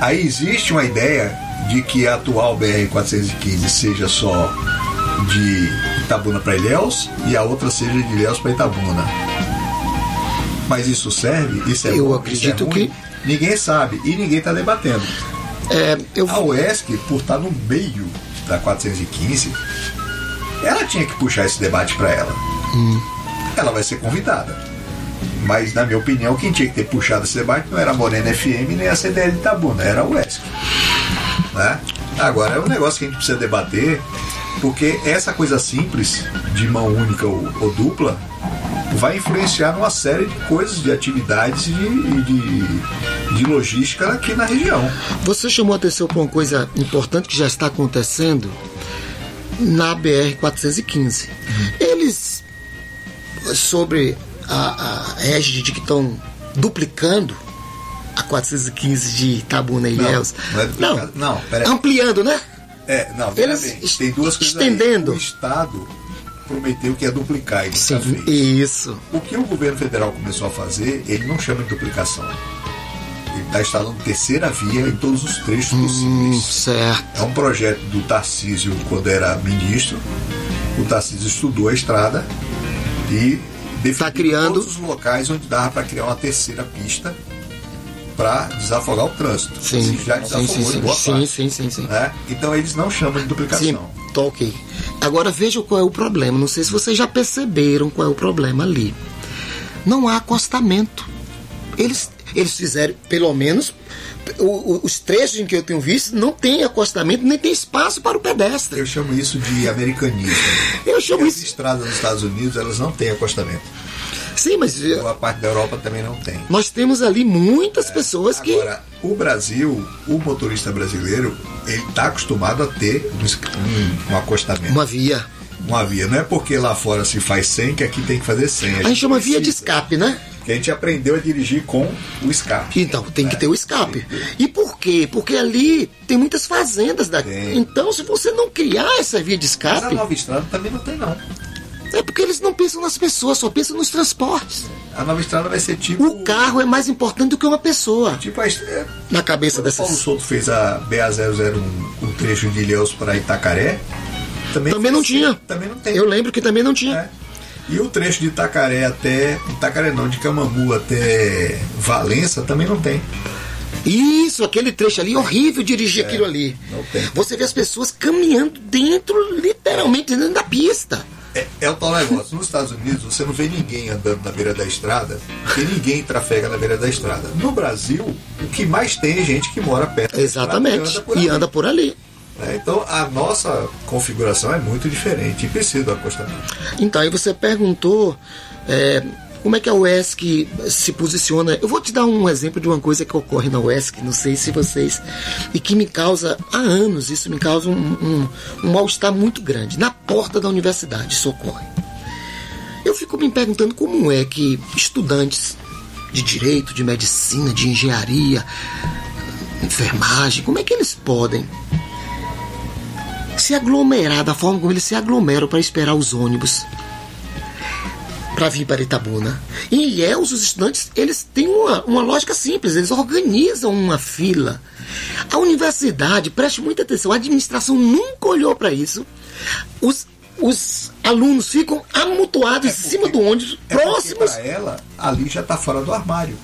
Aí existe uma ideia de que a atual BR-415 seja só de Itabuna para Ilhéus e a outra seja de Ilhéus para Itabuna. Mas isso serve? Isso é Eu bom? acredito isso é que- Ninguém sabe e ninguém está debatendo. É, eu A UESC, por estar no meio da 415, ela tinha que puxar esse debate para ela. Ela vai ser convidada. Mas, na minha opinião, quem tinha que ter puxado esse debate não era a Morena FM nem a CDL de Itabuna, era a UESC. Né? Agora, é um negócio que a gente precisa debater, porque essa coisa simples, de mão única ou, ou dupla, vai influenciar numa série de coisas, de atividades e de, de, de logística aqui na região. Você chamou a atenção para uma coisa importante que já está acontecendo na BR-415. Eles, sobre a, a égide de que estão duplicando a 415 de Itabuna e Não, Ilhéus. não é duplicado. Não, peraí. Ampliando, né? É, não, Eles bem, tem duas coisas aí. estendendo. O Estado prometeu que ia duplicar e nunca Sim, fez. isso. O que o governo federal começou a fazer, ele não chama de duplicação. Ele está instalando terceira via em todos os trechos Hum, possíveis. certo. É um projeto do Tarcísio quando era ministro. O Tarcísio estudou a estrada e definiu Tá criando- todos os locais onde dava para criar uma terceira pista para desafogar o trânsito. Sim, Isso já sim, desafogou sim, em sim, boa sim, parte, sim, sim, sim. né? Então eles não chamam de duplicação. Sim, ok. Agora veja qual é o problema. Não sei se vocês já perceberam qual é o problema ali. Não há acostamento. Eles, eles fizeram, pelo menos, o- o- os trechos em que eu tenho visto, não tem acostamento, nem tem espaço para o pedestre. Eu chamo isso de americanismo. Eu chamo As isso. estradas nos Estados Unidos, elas não têm acostamento. Sim, mas eh, Boa parte da Europa também não tem. nós temos ali muitas pessoas que. Agora, o Brasil, o motorista brasileiro, ele está acostumado a ter um, um- acostamento, Uma via. uma via. Não é porque lá fora se faz 100 que aqui tem que fazer 100. A gente chama via de precisa, escape, né? Que a gente aprendeu a dirigir com o escape. Então, tem que ter o escape. E por quê? Porque ali tem muitas fazendas daqui. Tem. Então, se você não criar essa via de Mas a escape, nova estrada também não tem, não. É porque eles não pensam nas pessoas, só pensam nos transportes. A nova estrada vai ser tipo. O carro é mais importante do que uma pessoa Tipo a, é, na cabeça Quando o Paulo dessas. Souto fez a BA001, o trecho de Ilhéus para Itacaré, também, Também não assim. tinha. Também não tem. Eu lembro que também não tinha. É. E o trecho de Itacaré até. Itacaré não, de Camamu até Valença também não tem. Isso, aquele trecho ali, horrível dirigir aquilo ali. É, não tem. Você vê as pessoas caminhando dentro, literalmente dentro da pista. É, é o tal negócio. Nos Estados Unidos você não vê ninguém andando na beira da estrada, porque ninguém trafega na beira da estrada. No Brasil, o que mais tem é gente que mora perto da Exatamente. estrada E anda por ali. né? Então a nossa configuração é muito diferente e precisa do acostamento. Então, aí você perguntou é, como é que a UESC se posiciona. Eu vou te dar um exemplo de uma coisa que ocorre na UESC, não sei se vocês. e que me causa, há anos, isso me causa um, um, um mal-estar muito grande. Na porta da universidade isso ocorre. Eu fico me perguntando como é que estudantes de direito, de medicina, de engenharia, enfermagem, como é que eles podem se aglomerar da forma como eles se aglomeram para esperar os ônibus para vir para Itabuna. Em Ilhéus, os estudantes eles têm uma, uma lógica simples, eles organizam uma fila. A universidade, preste muita atenção, a administração nunca olhou para isso. Os, os alunos ficam amontoados em cima do ônibus, É porque próximos. para ela, ali já está fora do armário.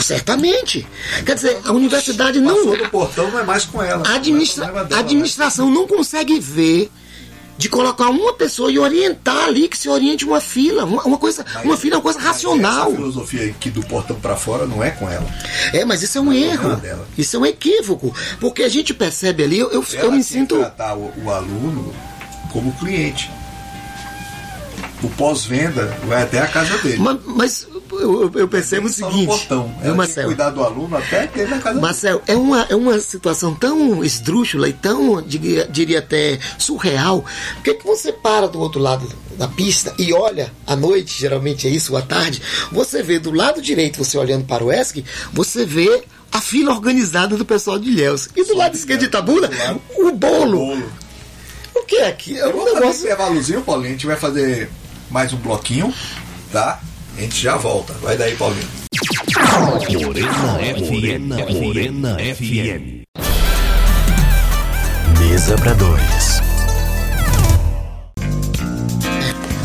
Certamente. Quer dizer, a universidade não. Passou do portão, não é mais com ela. A, administra- é administração não consegue ver de colocar uma pessoa e orientar ali que se oriente uma fila. Uma, uma coisa, né? uma fila é uma coisa Mas racional. Essa filosofia aqui do portão para fora não é com ela. É, mas isso é um é erro. dela. Isso é um equívoco. Porque a gente percebe ali, eu, eu, Ela eu me sinto. que tratar o, o aluno como cliente. O pós-venda vai até a casa dele. Mas, mas eu, eu percebo o Só no seguinte. viu, que Marcelo? cuidar do aluno até dentro da casa Marcel, é uma, é uma situação tão esdrúxula e tão, diria, diria até, surreal. Por que, que você para do outro lado da pista e olha à noite, geralmente é isso, ou à tarde, você vê do lado direito, você olhando para o ESC, você vê a fila organizada do pessoal de Ilhéus. E do lado esquerdo de Itabuna, o bolo. bolo. O que é aqui? É Eu um vou fazer negócio. intervalozinho, Paulinho. A gente vai fazer mais um bloquinho, tá? A gente já volta. Vai daí, Paulinho. Morena FM. Morena FM. Mesa para dois.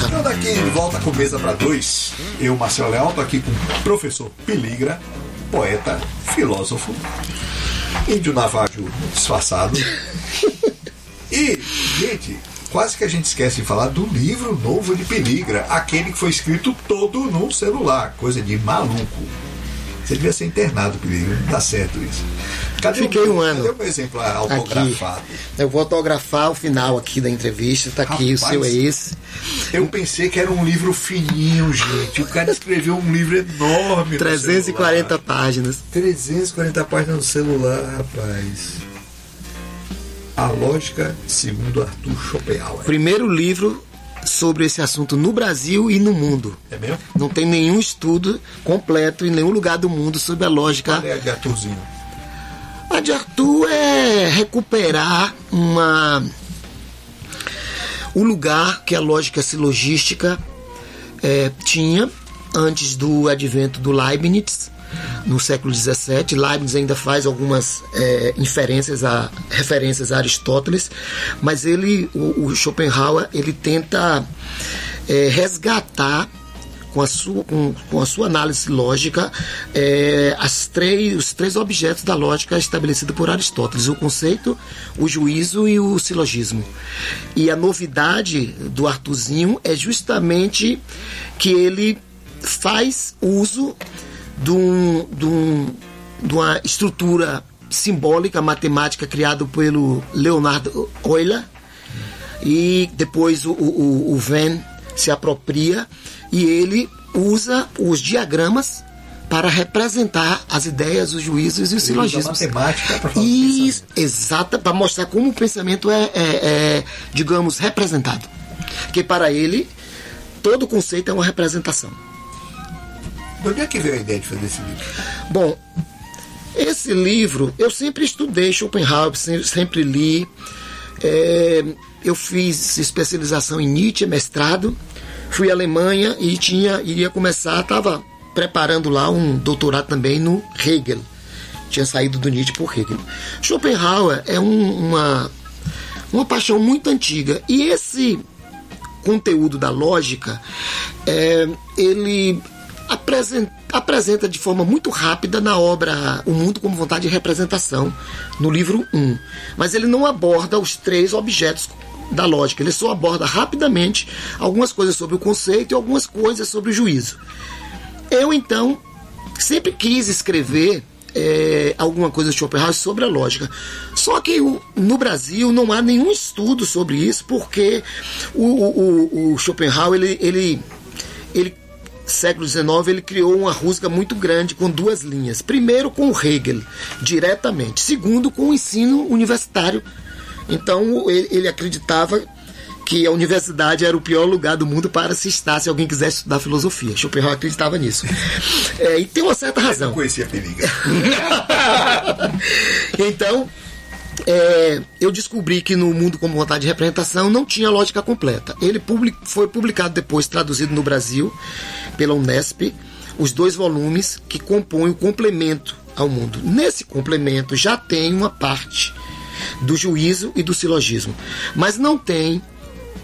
Então daqui de volta com mesa para dois. Eu, Marcelo Leal, tô aqui com o professor Piligra, poeta, filósofo, índio navário disfarçado. E, gente, quase que a gente esquece de falar do livro novo de Piligra, aquele que foi escrito todo no celular, coisa de maluco. Você devia ser internado, Piligra, não dá certo isso. Cadê Fiquei o meu, um ano. Cadê o meu exemplar Aqui. autografado? Eu vou autografar o final aqui da entrevista. Tá aqui, Rapaz. o seu é esse. Eu pensei que era um livro fininho, gente. O cara escreveu um livro enorme. no 340 celular. páginas. 340 páginas no celular, rapaz. A lógica segundo Arthur Schopenhauer. Primeiro livro sobre esse assunto no Brasil e no mundo. É mesmo? Não tem nenhum estudo completo em nenhum lugar do mundo sobre a lógica. Qual é a de Arthurzinho? A de Arthur é recuperar uma o lugar que a lógica silogística eh, tinha antes do advento do Leibniz no século XVII. Leibniz ainda faz algumas eh, inferências a referências a Aristóteles, mas ele, o, o Schopenhauer, ele tenta eh, resgatar com a sua, com, com a sua análise lógica é, as três, os três objetos da lógica estabelecida por Aristóteles: o conceito, o juízo e o silogismo. E a novidade do Artuzinho é justamente que ele faz uso de, um, de, um, de uma estrutura simbólica matemática criada pelo Leonardo Euler e depois o, o, o Venn se apropria e ele usa os diagramas para representar as ideias, os juízos e os Ele usa silogismos. matemática para falar exata, para mostrar como o pensamento é, é- é, digamos, representado. Que para ele, todo conceito é uma representação. De onde é que veio a ideia de fazer esse livro? Bom, esse livro, eu sempre estudei Schopenhauer, se- sempre li. É, eu fiz especialização em Nietzsche, mestrado. Fui à Alemanha e tinha, iria começar, estava preparando lá um doutorado também no Hegel. Tinha saído do Nietzsche por Hegel. Schopenhauer é um- uma, uma paixão muito antiga. E esse conteúdo da lógica, é, ele apresenta, de forma muito rápida na obra O Mundo como Vontade de Representação, no livro 1. Mas ele não aborda os três objetos da lógica, ele só aborda rapidamente algumas coisas sobre o conceito e algumas coisas sobre o juízo. Eu, então, sempre quis escrever é, alguma coisa de Schopenhauer sobre a lógica. Só que o- no Brasil não há nenhum estudo sobre isso, porque o- o- o Schopenhauer, ele, ele, ele, século XIX, ele criou uma rusga muito grande com duas linhas. Primeiro, com o Hegel, diretamente. Segundo, com o ensino universitário. Então, ele, ele acreditava que a universidade era o pior lugar do mundo para se estar se alguém quisesse estudar filosofia. Schopenhauer acreditava nisso. É, e tem uma certa razão. Eu conhecia a periga. então, é, eu descobri que no Mundo como Vontade de Representação não tinha lógica completa. Ele public- foi publicado depois, traduzido no Brasil, pela Unesp, os dois volumes que compõem o complemento ao mundo. Nesse complemento já tem uma parte do juízo e do silogismo, mas não tem,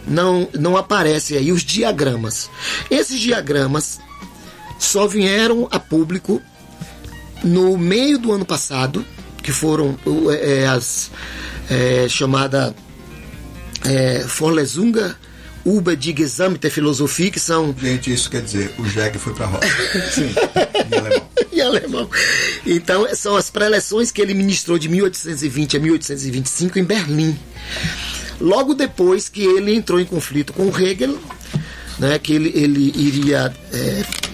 não, não aparece aí os diagramas. Esses diagramas só vieram a público no meio do ano passado, que foram é, é, as é, chamada é, Vorlesungen über die gesamte Philosophie, que são Gente, isso quer dizer, o Jeg foi pra roça. Sim. Em alemão. em alemão. Então, são as preleções que ele ministrou de 1820 a 1825 em Berlim. Logo depois que ele entrou em conflito com Hegel, né, que ele, ele iria é,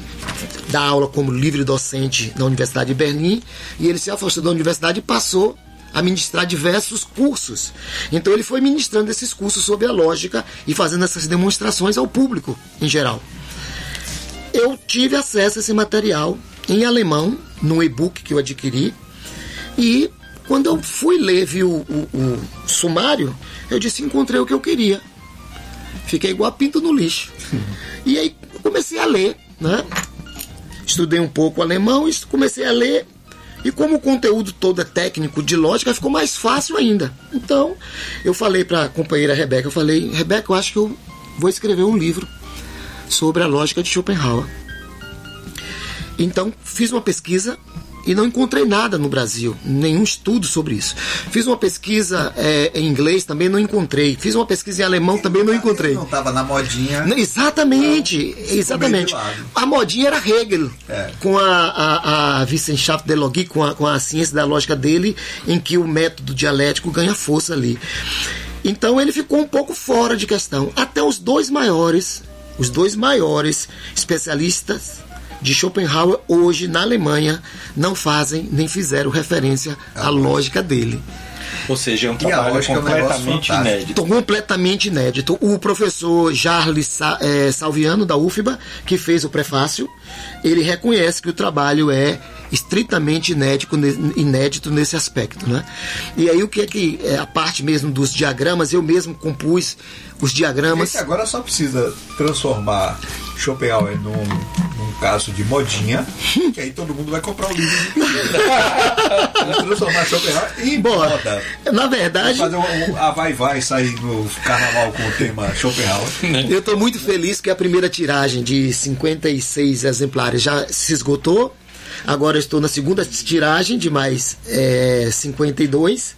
dar aula como livre docente na Universidade de Berlim, e ele se afastou da universidade e passou a ministrar diversos cursos. Então ele foi ministrando esses cursos sobre a lógica e fazendo essas demonstrações ao público em geral eu tive acesso a esse material em alemão, no e-book que eu adquiri. E quando eu fui ler, vi o, o- o sumário, eu disse: encontrei o que eu queria. Fiquei igual a pinto no lixo. E aí comecei a ler, né? Estudei um pouco alemão e comecei a ler. E como o conteúdo todo é técnico de lógica, ficou mais fácil ainda. Então, eu falei para a companheira Rebeca, eu falei, Rebeca, eu acho que eu vou escrever um livro sobre a lógica de Schopenhauer. Então, fiz uma pesquisa e não encontrei nada no Brasil, nenhum estudo sobre isso. Fiz uma pesquisa é, em inglês, também não encontrei. Fiz uma pesquisa em alemão, também não encontrei. Não tava na modinha. Exatamente, exatamente. A modinha era Hegel, É. com a, a, a Wissenschaft der Logik, com a, com a ciência da lógica dele, em que o método dialético ganha força ali. Então ele ficou um pouco fora de questão. Até os dois maiores, os dois maiores especialistas de Schopenhauer hoje na Alemanha não fazem nem fizeram referência à lógica dele. Ou seja, é um trabalho lógica é um completamente inédito. Completamente inédito. O professor Charles Sa- eh, Salviano, da UFBA, que fez o prefácio, ele reconhece que o trabalho é estritamente inédito, inédito nesse aspecto. Né? E aí o que é que é a parte mesmo dos diagramas, eu mesmo compus os diagramas. Esse agora só precisa transformar Schopenhauer num, num caso de modinha, que aí todo mundo vai comprar o livro. transformar Schopenhauer em Bora. moda. Na verdade, Fazer um, um- a vai-vai sair no carnaval com o tema Schopenhauer. Eu estou muito feliz que a primeira tiragem de 56 exemplares já se esgotou. Agora eu estou na segunda tiragem de mais é, 52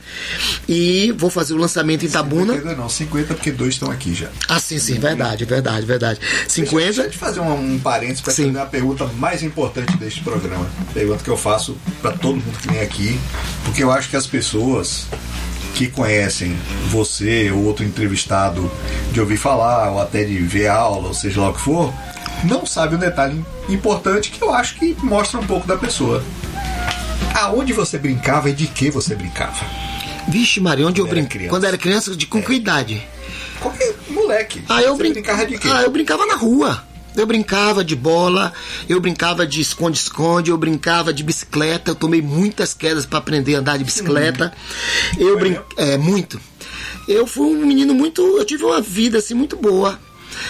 e vou fazer o lançamento em Tabuna. 50 não, 50 porque dois estão aqui já. Ah, sim, sim, verdade, verdade, verdade. Deixa 50. eu te fazer um, um parênteses para fazer a pergunta mais importante deste programa. Pergunta que eu faço para todo mundo que vem aqui, porque eu acho que as pessoas que conhecem você ou outro entrevistado de ouvir falar ou até de ver aula, ou seja lá o que for, não sabe um detalhe importante que eu acho que mostra um pouco da pessoa. Aonde você brincava e de que você brincava? Vixe, Maria, onde eu Era brinquei? criança. Quando era criança, de com que idade? Qualquer moleque. Ah, eu você brin- brincava de quê? Ah, eu brincava na rua. Eu brincava de bola, eu brincava de esconde-esconde, eu brincava de bicicleta. Eu tomei muitas quedas para aprender a andar de bicicleta. Eu Foi brin... mesmo? É, muito. Eu fui um menino muito. Eu tive uma vida assim muito boa.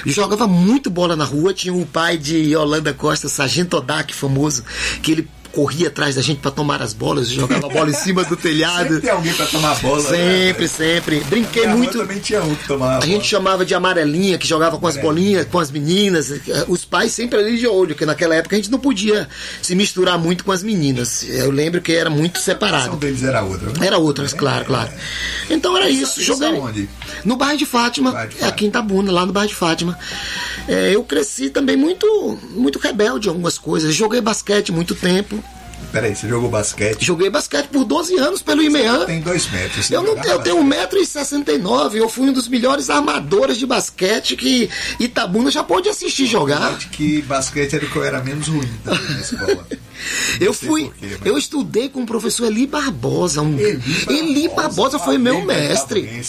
Jogava muito bola na rua. Tinha o pai de Holanda Costa, Sargento Odak, famoso, que ele corria atrás da gente para tomar as bolas, jogava a bola em cima do telhado. Sempre tem alguém pra tomar bola. Sempre, né? sempre. Brinquei muito. também tinha um que tomava A gente chamava de amarelinha, que jogava com as bolinhas, com as meninas. Os pais sempre ali de olho, porque naquela época a gente não podia se misturar muito com as meninas. Eu lembro que era muito A separado. ação deles era outra. né? Era outras, claro, claro. Então era isso. Isso Joguei aonde? no bairro de Fátima, Bairro de é Fátima. aqui em Tabuna, lá no bairro de Fátima. É, eu cresci também muito, muito rebelde em algumas coisas. Joguei basquete muito tempo. Peraí, você jogou basquete? Joguei basquete por 12 anos pelo IMEAN. Tem dois metros. Eu não tenho, eu tenho 1,69m. Eu fui um dos melhores armadores de basquete que Itabuna já pôde assistir jogar. que basquete era o que eu era menos ruim na escola. Eu fui, por quê, mas- eu estudei com o professor Eli Barbosa. Um, Eli Eli Barbosa, Barbosa foi meu valente mestre.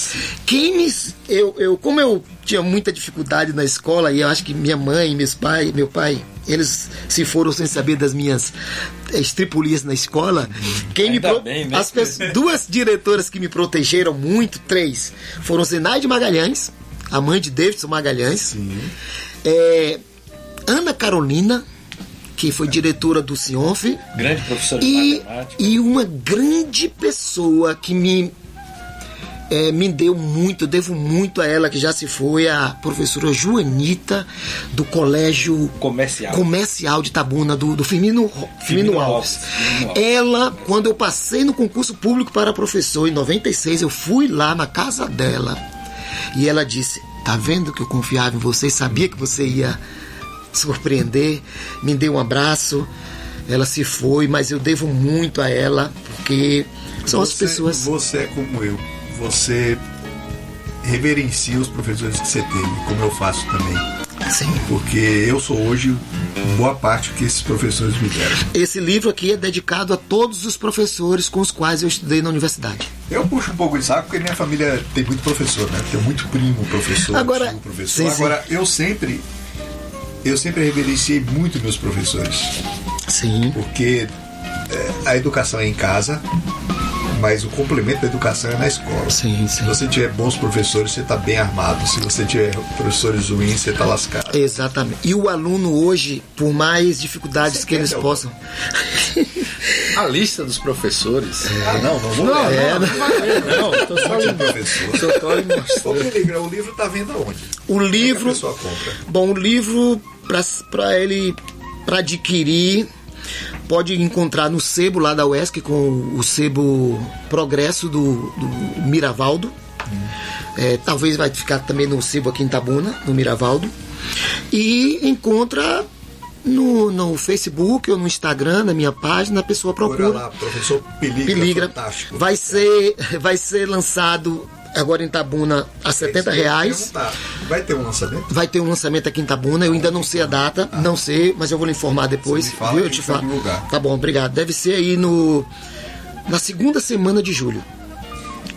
Quem me, eu, eu, como eu tinha muita dificuldade na escola e eu acho que minha mãe, meus pais, meu pai, eles se foram sem saber das minhas eh, estripulias na escola. Quem me Ainda pro- bem, né? as pessoas- duas diretoras que me protegeram muito, três, foram Zenaide Magalhães, a mãe de Davidson Magalhães, eh, Ana Carolina, que foi diretora do Cionf, Grande professor de e, matemática. e uma grande pessoa que me é, me deu muito, devo muito a ela, que já se foi, a professora Joanita, do Colégio Comercial. Comercial de Tabuna, do, do Firmino, Firmino Firmino Alves. Alves, Firmino Alves. Ela, quando eu passei no concurso público para professor, em 96, eu fui lá na casa dela e ela disse: Tá vendo que eu confiava em você sabia que você ia surpreender? Me deu um abraço. Ela se foi, mas eu devo muito a ela, porque são as Você- pessoas. Você é como eu. Você reverencia os professores que você teve, como eu faço também. Sim. Porque eu sou hoje boa parte que esses professores me deram. Esse livro aqui é dedicado a todos os professores com os quais eu estudei na universidade. Eu puxo um pouco de saco porque minha família tem muito professor, né? Tem muito primo professor, Agora- professor. sim, sim. Agora, eu sempre eu sempre reverenciei muito meus professores, Sim. porque é, a educação é em casa, mas o complemento da educação é na escola. Sim, sim. Se você tiver bons professores, você está bem armado. Se você tiver professores ruins, você está lascado. Exatamente. E o aluno hoje, por mais dificuldades Você que eles possam. A lista dos professores. Ah, não, não vou Não, ler. É, não, não vai ler, não. Eu tô só, de professor. só tô lhe mostrando. O livro está vendo aonde? O é livro. a pessoa compra? Bom, o livro, para ele para adquirir, pode encontrar no sebo lá da UESC, com o sebo Progresso do, do Miravaldo. É, talvez vai ficar também no sebo aqui em Tabuna, no Miravaldo. E encontra no, no Facebook ou no Instagram, na minha página, a pessoa Procura procura. lá, professor Peligra, Peligra. Vai ser, vai ser lançado agora em Tabuna a 70 reais. Vai ter um lançamento? Vai ter um lançamento aqui em Tabuna, eu ainda não sei a data, não sei, mas eu vou lhe informar depois. Você me fala viu? Eu te falo. Tá bom, obrigado. Deve ser aí no na segunda semana de julho.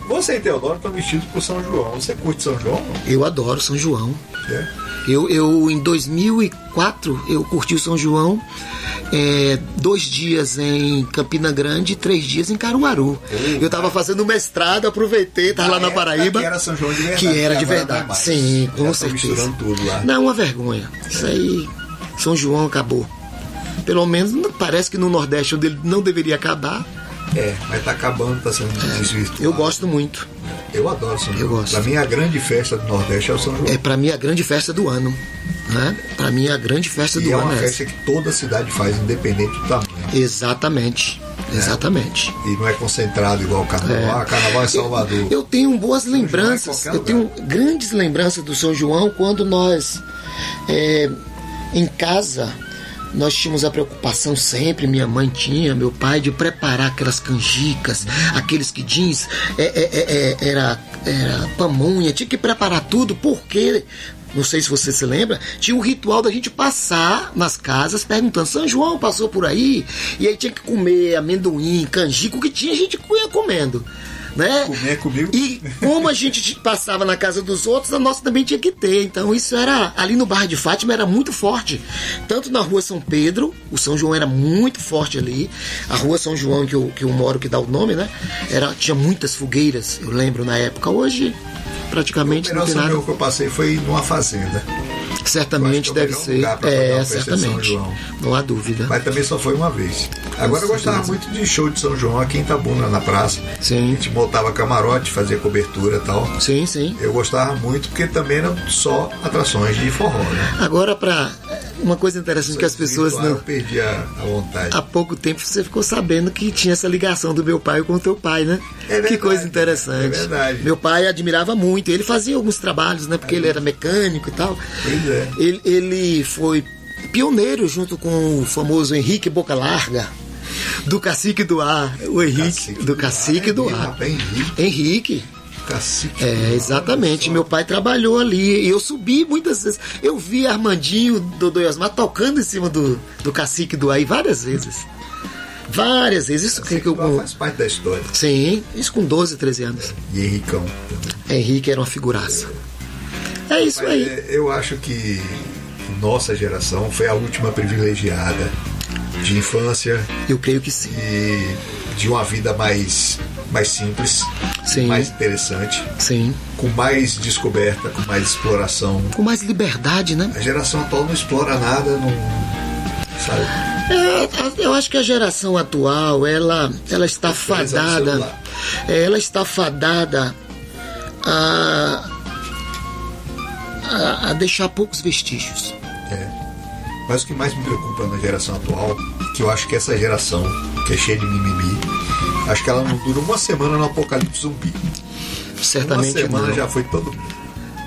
Você e Teodoro estão vestidos por São João. Você curte São João? Eu adoro São João. É. Eu, eu em 2004 eu curti o São João, é, dois dias em Campina Grande e três dias em Caruaru. Eu tava fazendo mestrado, aproveitei, tava lá na Paraíba. Que era São João de verdade. Que era de é verdade. Sim, Já com estão certeza. tudo lá. Não, é uma vergonha. Isso aí, São João acabou. Pelo menos parece que no Nordeste onde ele não deveria acabar. É, mas tá acabando, tá sendo desvirtuado. Eu gosto muito. Eu adoro São João. gosto. Pra mim, a grande festa do Nordeste é o São João. É para mim a grande festa do ano, né? Para mim a grande festa do e é ano uma é essa. festa que toda cidade faz, independente do tamanho. Exatamente. Exatamente. E não é concentrado igual o carnaval. Ah, carnaval é Salvador. Eu tenho boas João é em lembranças, qualquer eu tenho grandes lembranças do São João quando nós, é, em casa, nós tínhamos a preocupação sempre, minha mãe tinha, meu pai, de preparar aquelas canjicas, aqueles quidins, é, é, é, é, era, era pamonha, tinha que preparar tudo, porque não sei se você se lembra, tinha o ritual da gente passar nas casas perguntando: São João passou por aí? E aí tinha que comer amendoim, canjico, que tinha, a gente ia comendo. Né? Comer comigo. E como a gente passava na casa dos outros, a nossa também tinha que ter. Então isso era ali no bairro de Fátima era muito forte. Tanto na rua São Pedro, o São João era muito forte ali. A rua São João que eu, que eu moro, que dá o nome, né? Era, tinha muitas fogueiras, eu lembro na época. Hoje praticamente O não melhor tem São nada. Que eu passei foi numa fazenda. Certamente é deve ser. É, certamente. Não há dúvida. Mas também só foi uma vez. Agora eu gostava muito de show de São João aqui em Itabuna, na praça. A Sim, gente montava camarote, fazia cobertura e tal. sim, sim. Eu gostava muito porque também eram só atrações de forró, né? Agora, para uma coisa interessante que as pessoas Virtual, não. Eu perdi a, a vontade. Há pouco tempo você ficou sabendo que tinha essa ligação do meu pai com o teu pai, né? É verdade, que coisa interessante. é verdade. Meu pai admirava muito. Ele fazia alguns trabalhos, né? Porque ele era mecânico e tal. Pois é. Ele, ele foi pioneiro junto com o famoso Henrique Boca Larga. Do Cacique do Ar, o Henrique, do Cacique do É, Ar. rapaz, Henrique, Henrique, Cacique. É, exatamente. Meu pai trabalhou ali e eu subi muitas vezes. Eu vi Armandinho, Dodô e Osmar tocando em cima do, do cacique do AI várias vezes. Várias vezes. Isso que eu, do faz parte da história. sim, isso com 12, 13 anos. E Henricão. Henrique era uma figuraça. É isso Mas, aí. é, eu acho que nossa geração foi a última privilegiada de infância Eu creio que sim. e de uma vida mais, mais simples, Sim. mais interessante, Sim. com mais descoberta, com mais exploração. Com mais liberdade, né? A geração atual não explora nada, não. Sabe? É, a- eu acho que a geração atual, ela, ela está fadada. é, Ela está fadada a, a, a deixar poucos vestígios. É. Mas o que mais me preocupa na geração atual, que eu acho que essa geração, que é cheia de mimimi, acho que ela não dura uma semana no apocalipse zumbi. Uma Certamente semana não. já foi todo mundo.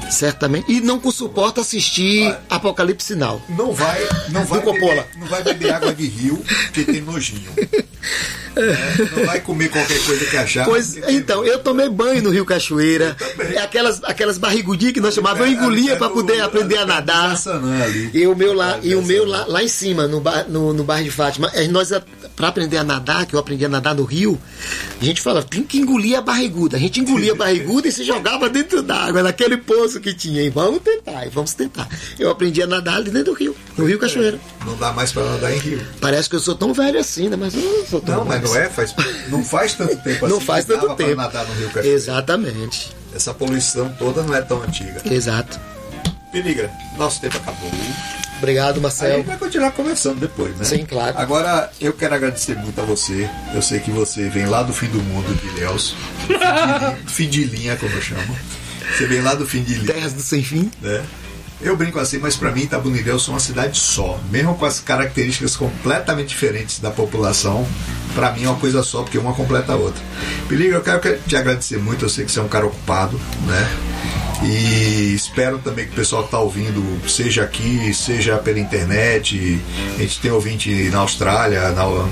Certamente. E não suporta assistir Apocalipse Sinal. Não vai, não vai, beber, não vai beber água de rio, porque tem nojinho. É, não vai comer qualquer coisa que achar. Pois, então, eu tomei banho no Rio Cachoeira. É aquelas, aquelas barrigudinhas que nós chamávamos, eu engolia É, para é poder aprender a é nadar. E o meu lá, e o Jaçanã. meu lá, lá em cima, no bar, no, no bar de Fátima, eh, nós para aprender a nadar, que eu aprendi a nadar no rio, a gente falava, tem que engolir a barriguda. A gente engolia a barriguda e se jogava dentro d'água, naquele poço que tinha. E vamos tentar, e vamos tentar. Eu aprendi a nadar ali dentro do rio, no Rio Cachoeira. Não dá mais pra nadar em rio. Parece que eu sou tão velho assim, né? Mas eu não sou tão Não, mas não é, faz, não faz tanto tempo assim. Não faz tanto pra tempo. nadar no Rio Cachoeira. Exatamente. Essa poluição toda não é tão antiga. Exato. Peligra, nosso tempo acabou. Obrigado, Aí a gente vai continuar conversando depois, né? Sim, claro. Agora, eu quero agradecer muito a você. Eu sei que você vem lá do fim do mundo de Ilhéus. Fim de linha, como eu chamo. Você vem lá do fim de linha. Terras do Sem Fim. né? Eu brinco assim, mas para mim Itabuna-Ilhéus é uma cidade só, mesmo com as características completamente diferentes da população. Para mim é uma coisa só, porque uma completa a outra. Peligra, eu quero que- te agradecer muito. Eu sei que você é um cara ocupado, né? E espero também que o pessoal que está ouvindo, seja aqui, seja pela internet. A gente tem ouvinte na Austrália, na- nos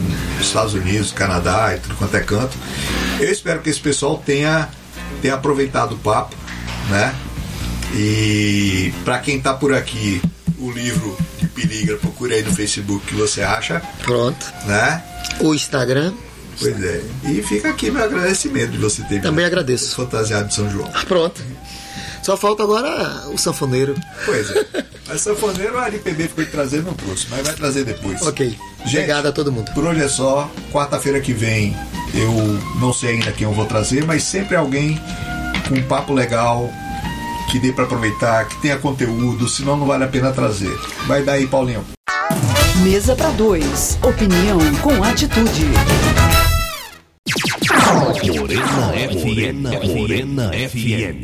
Estados Unidos, Canadá e tudo quanto é canto. Eu espero que esse pessoal tenha, tenha aproveitado o papo, né? E para quem tá por aqui, o livro de Peligra, procure aí no Facebook que você acha, Pronto. né? O Instagram. Pois é. E fica aqui meu agradecimento de você ter Também agradeço. fantasiado de São João. Pronto. Só falta agora o sanfoneiro. Pois é. Mas sanfoneiro a LPB ficou de trazer não trouxe, mas vai trazer depois. Ok. Gente, Obrigado a todo mundo. Por hoje é só. Quarta-feira que vem eu não sei ainda quem eu vou trazer, mas sempre alguém com um papo legal, que dê para aproveitar, que tenha conteúdo, senão não vale a pena trazer. Vai daí, Paulinho. Mesa para dois. Opinião com atitude. Morena FM. Morena FM.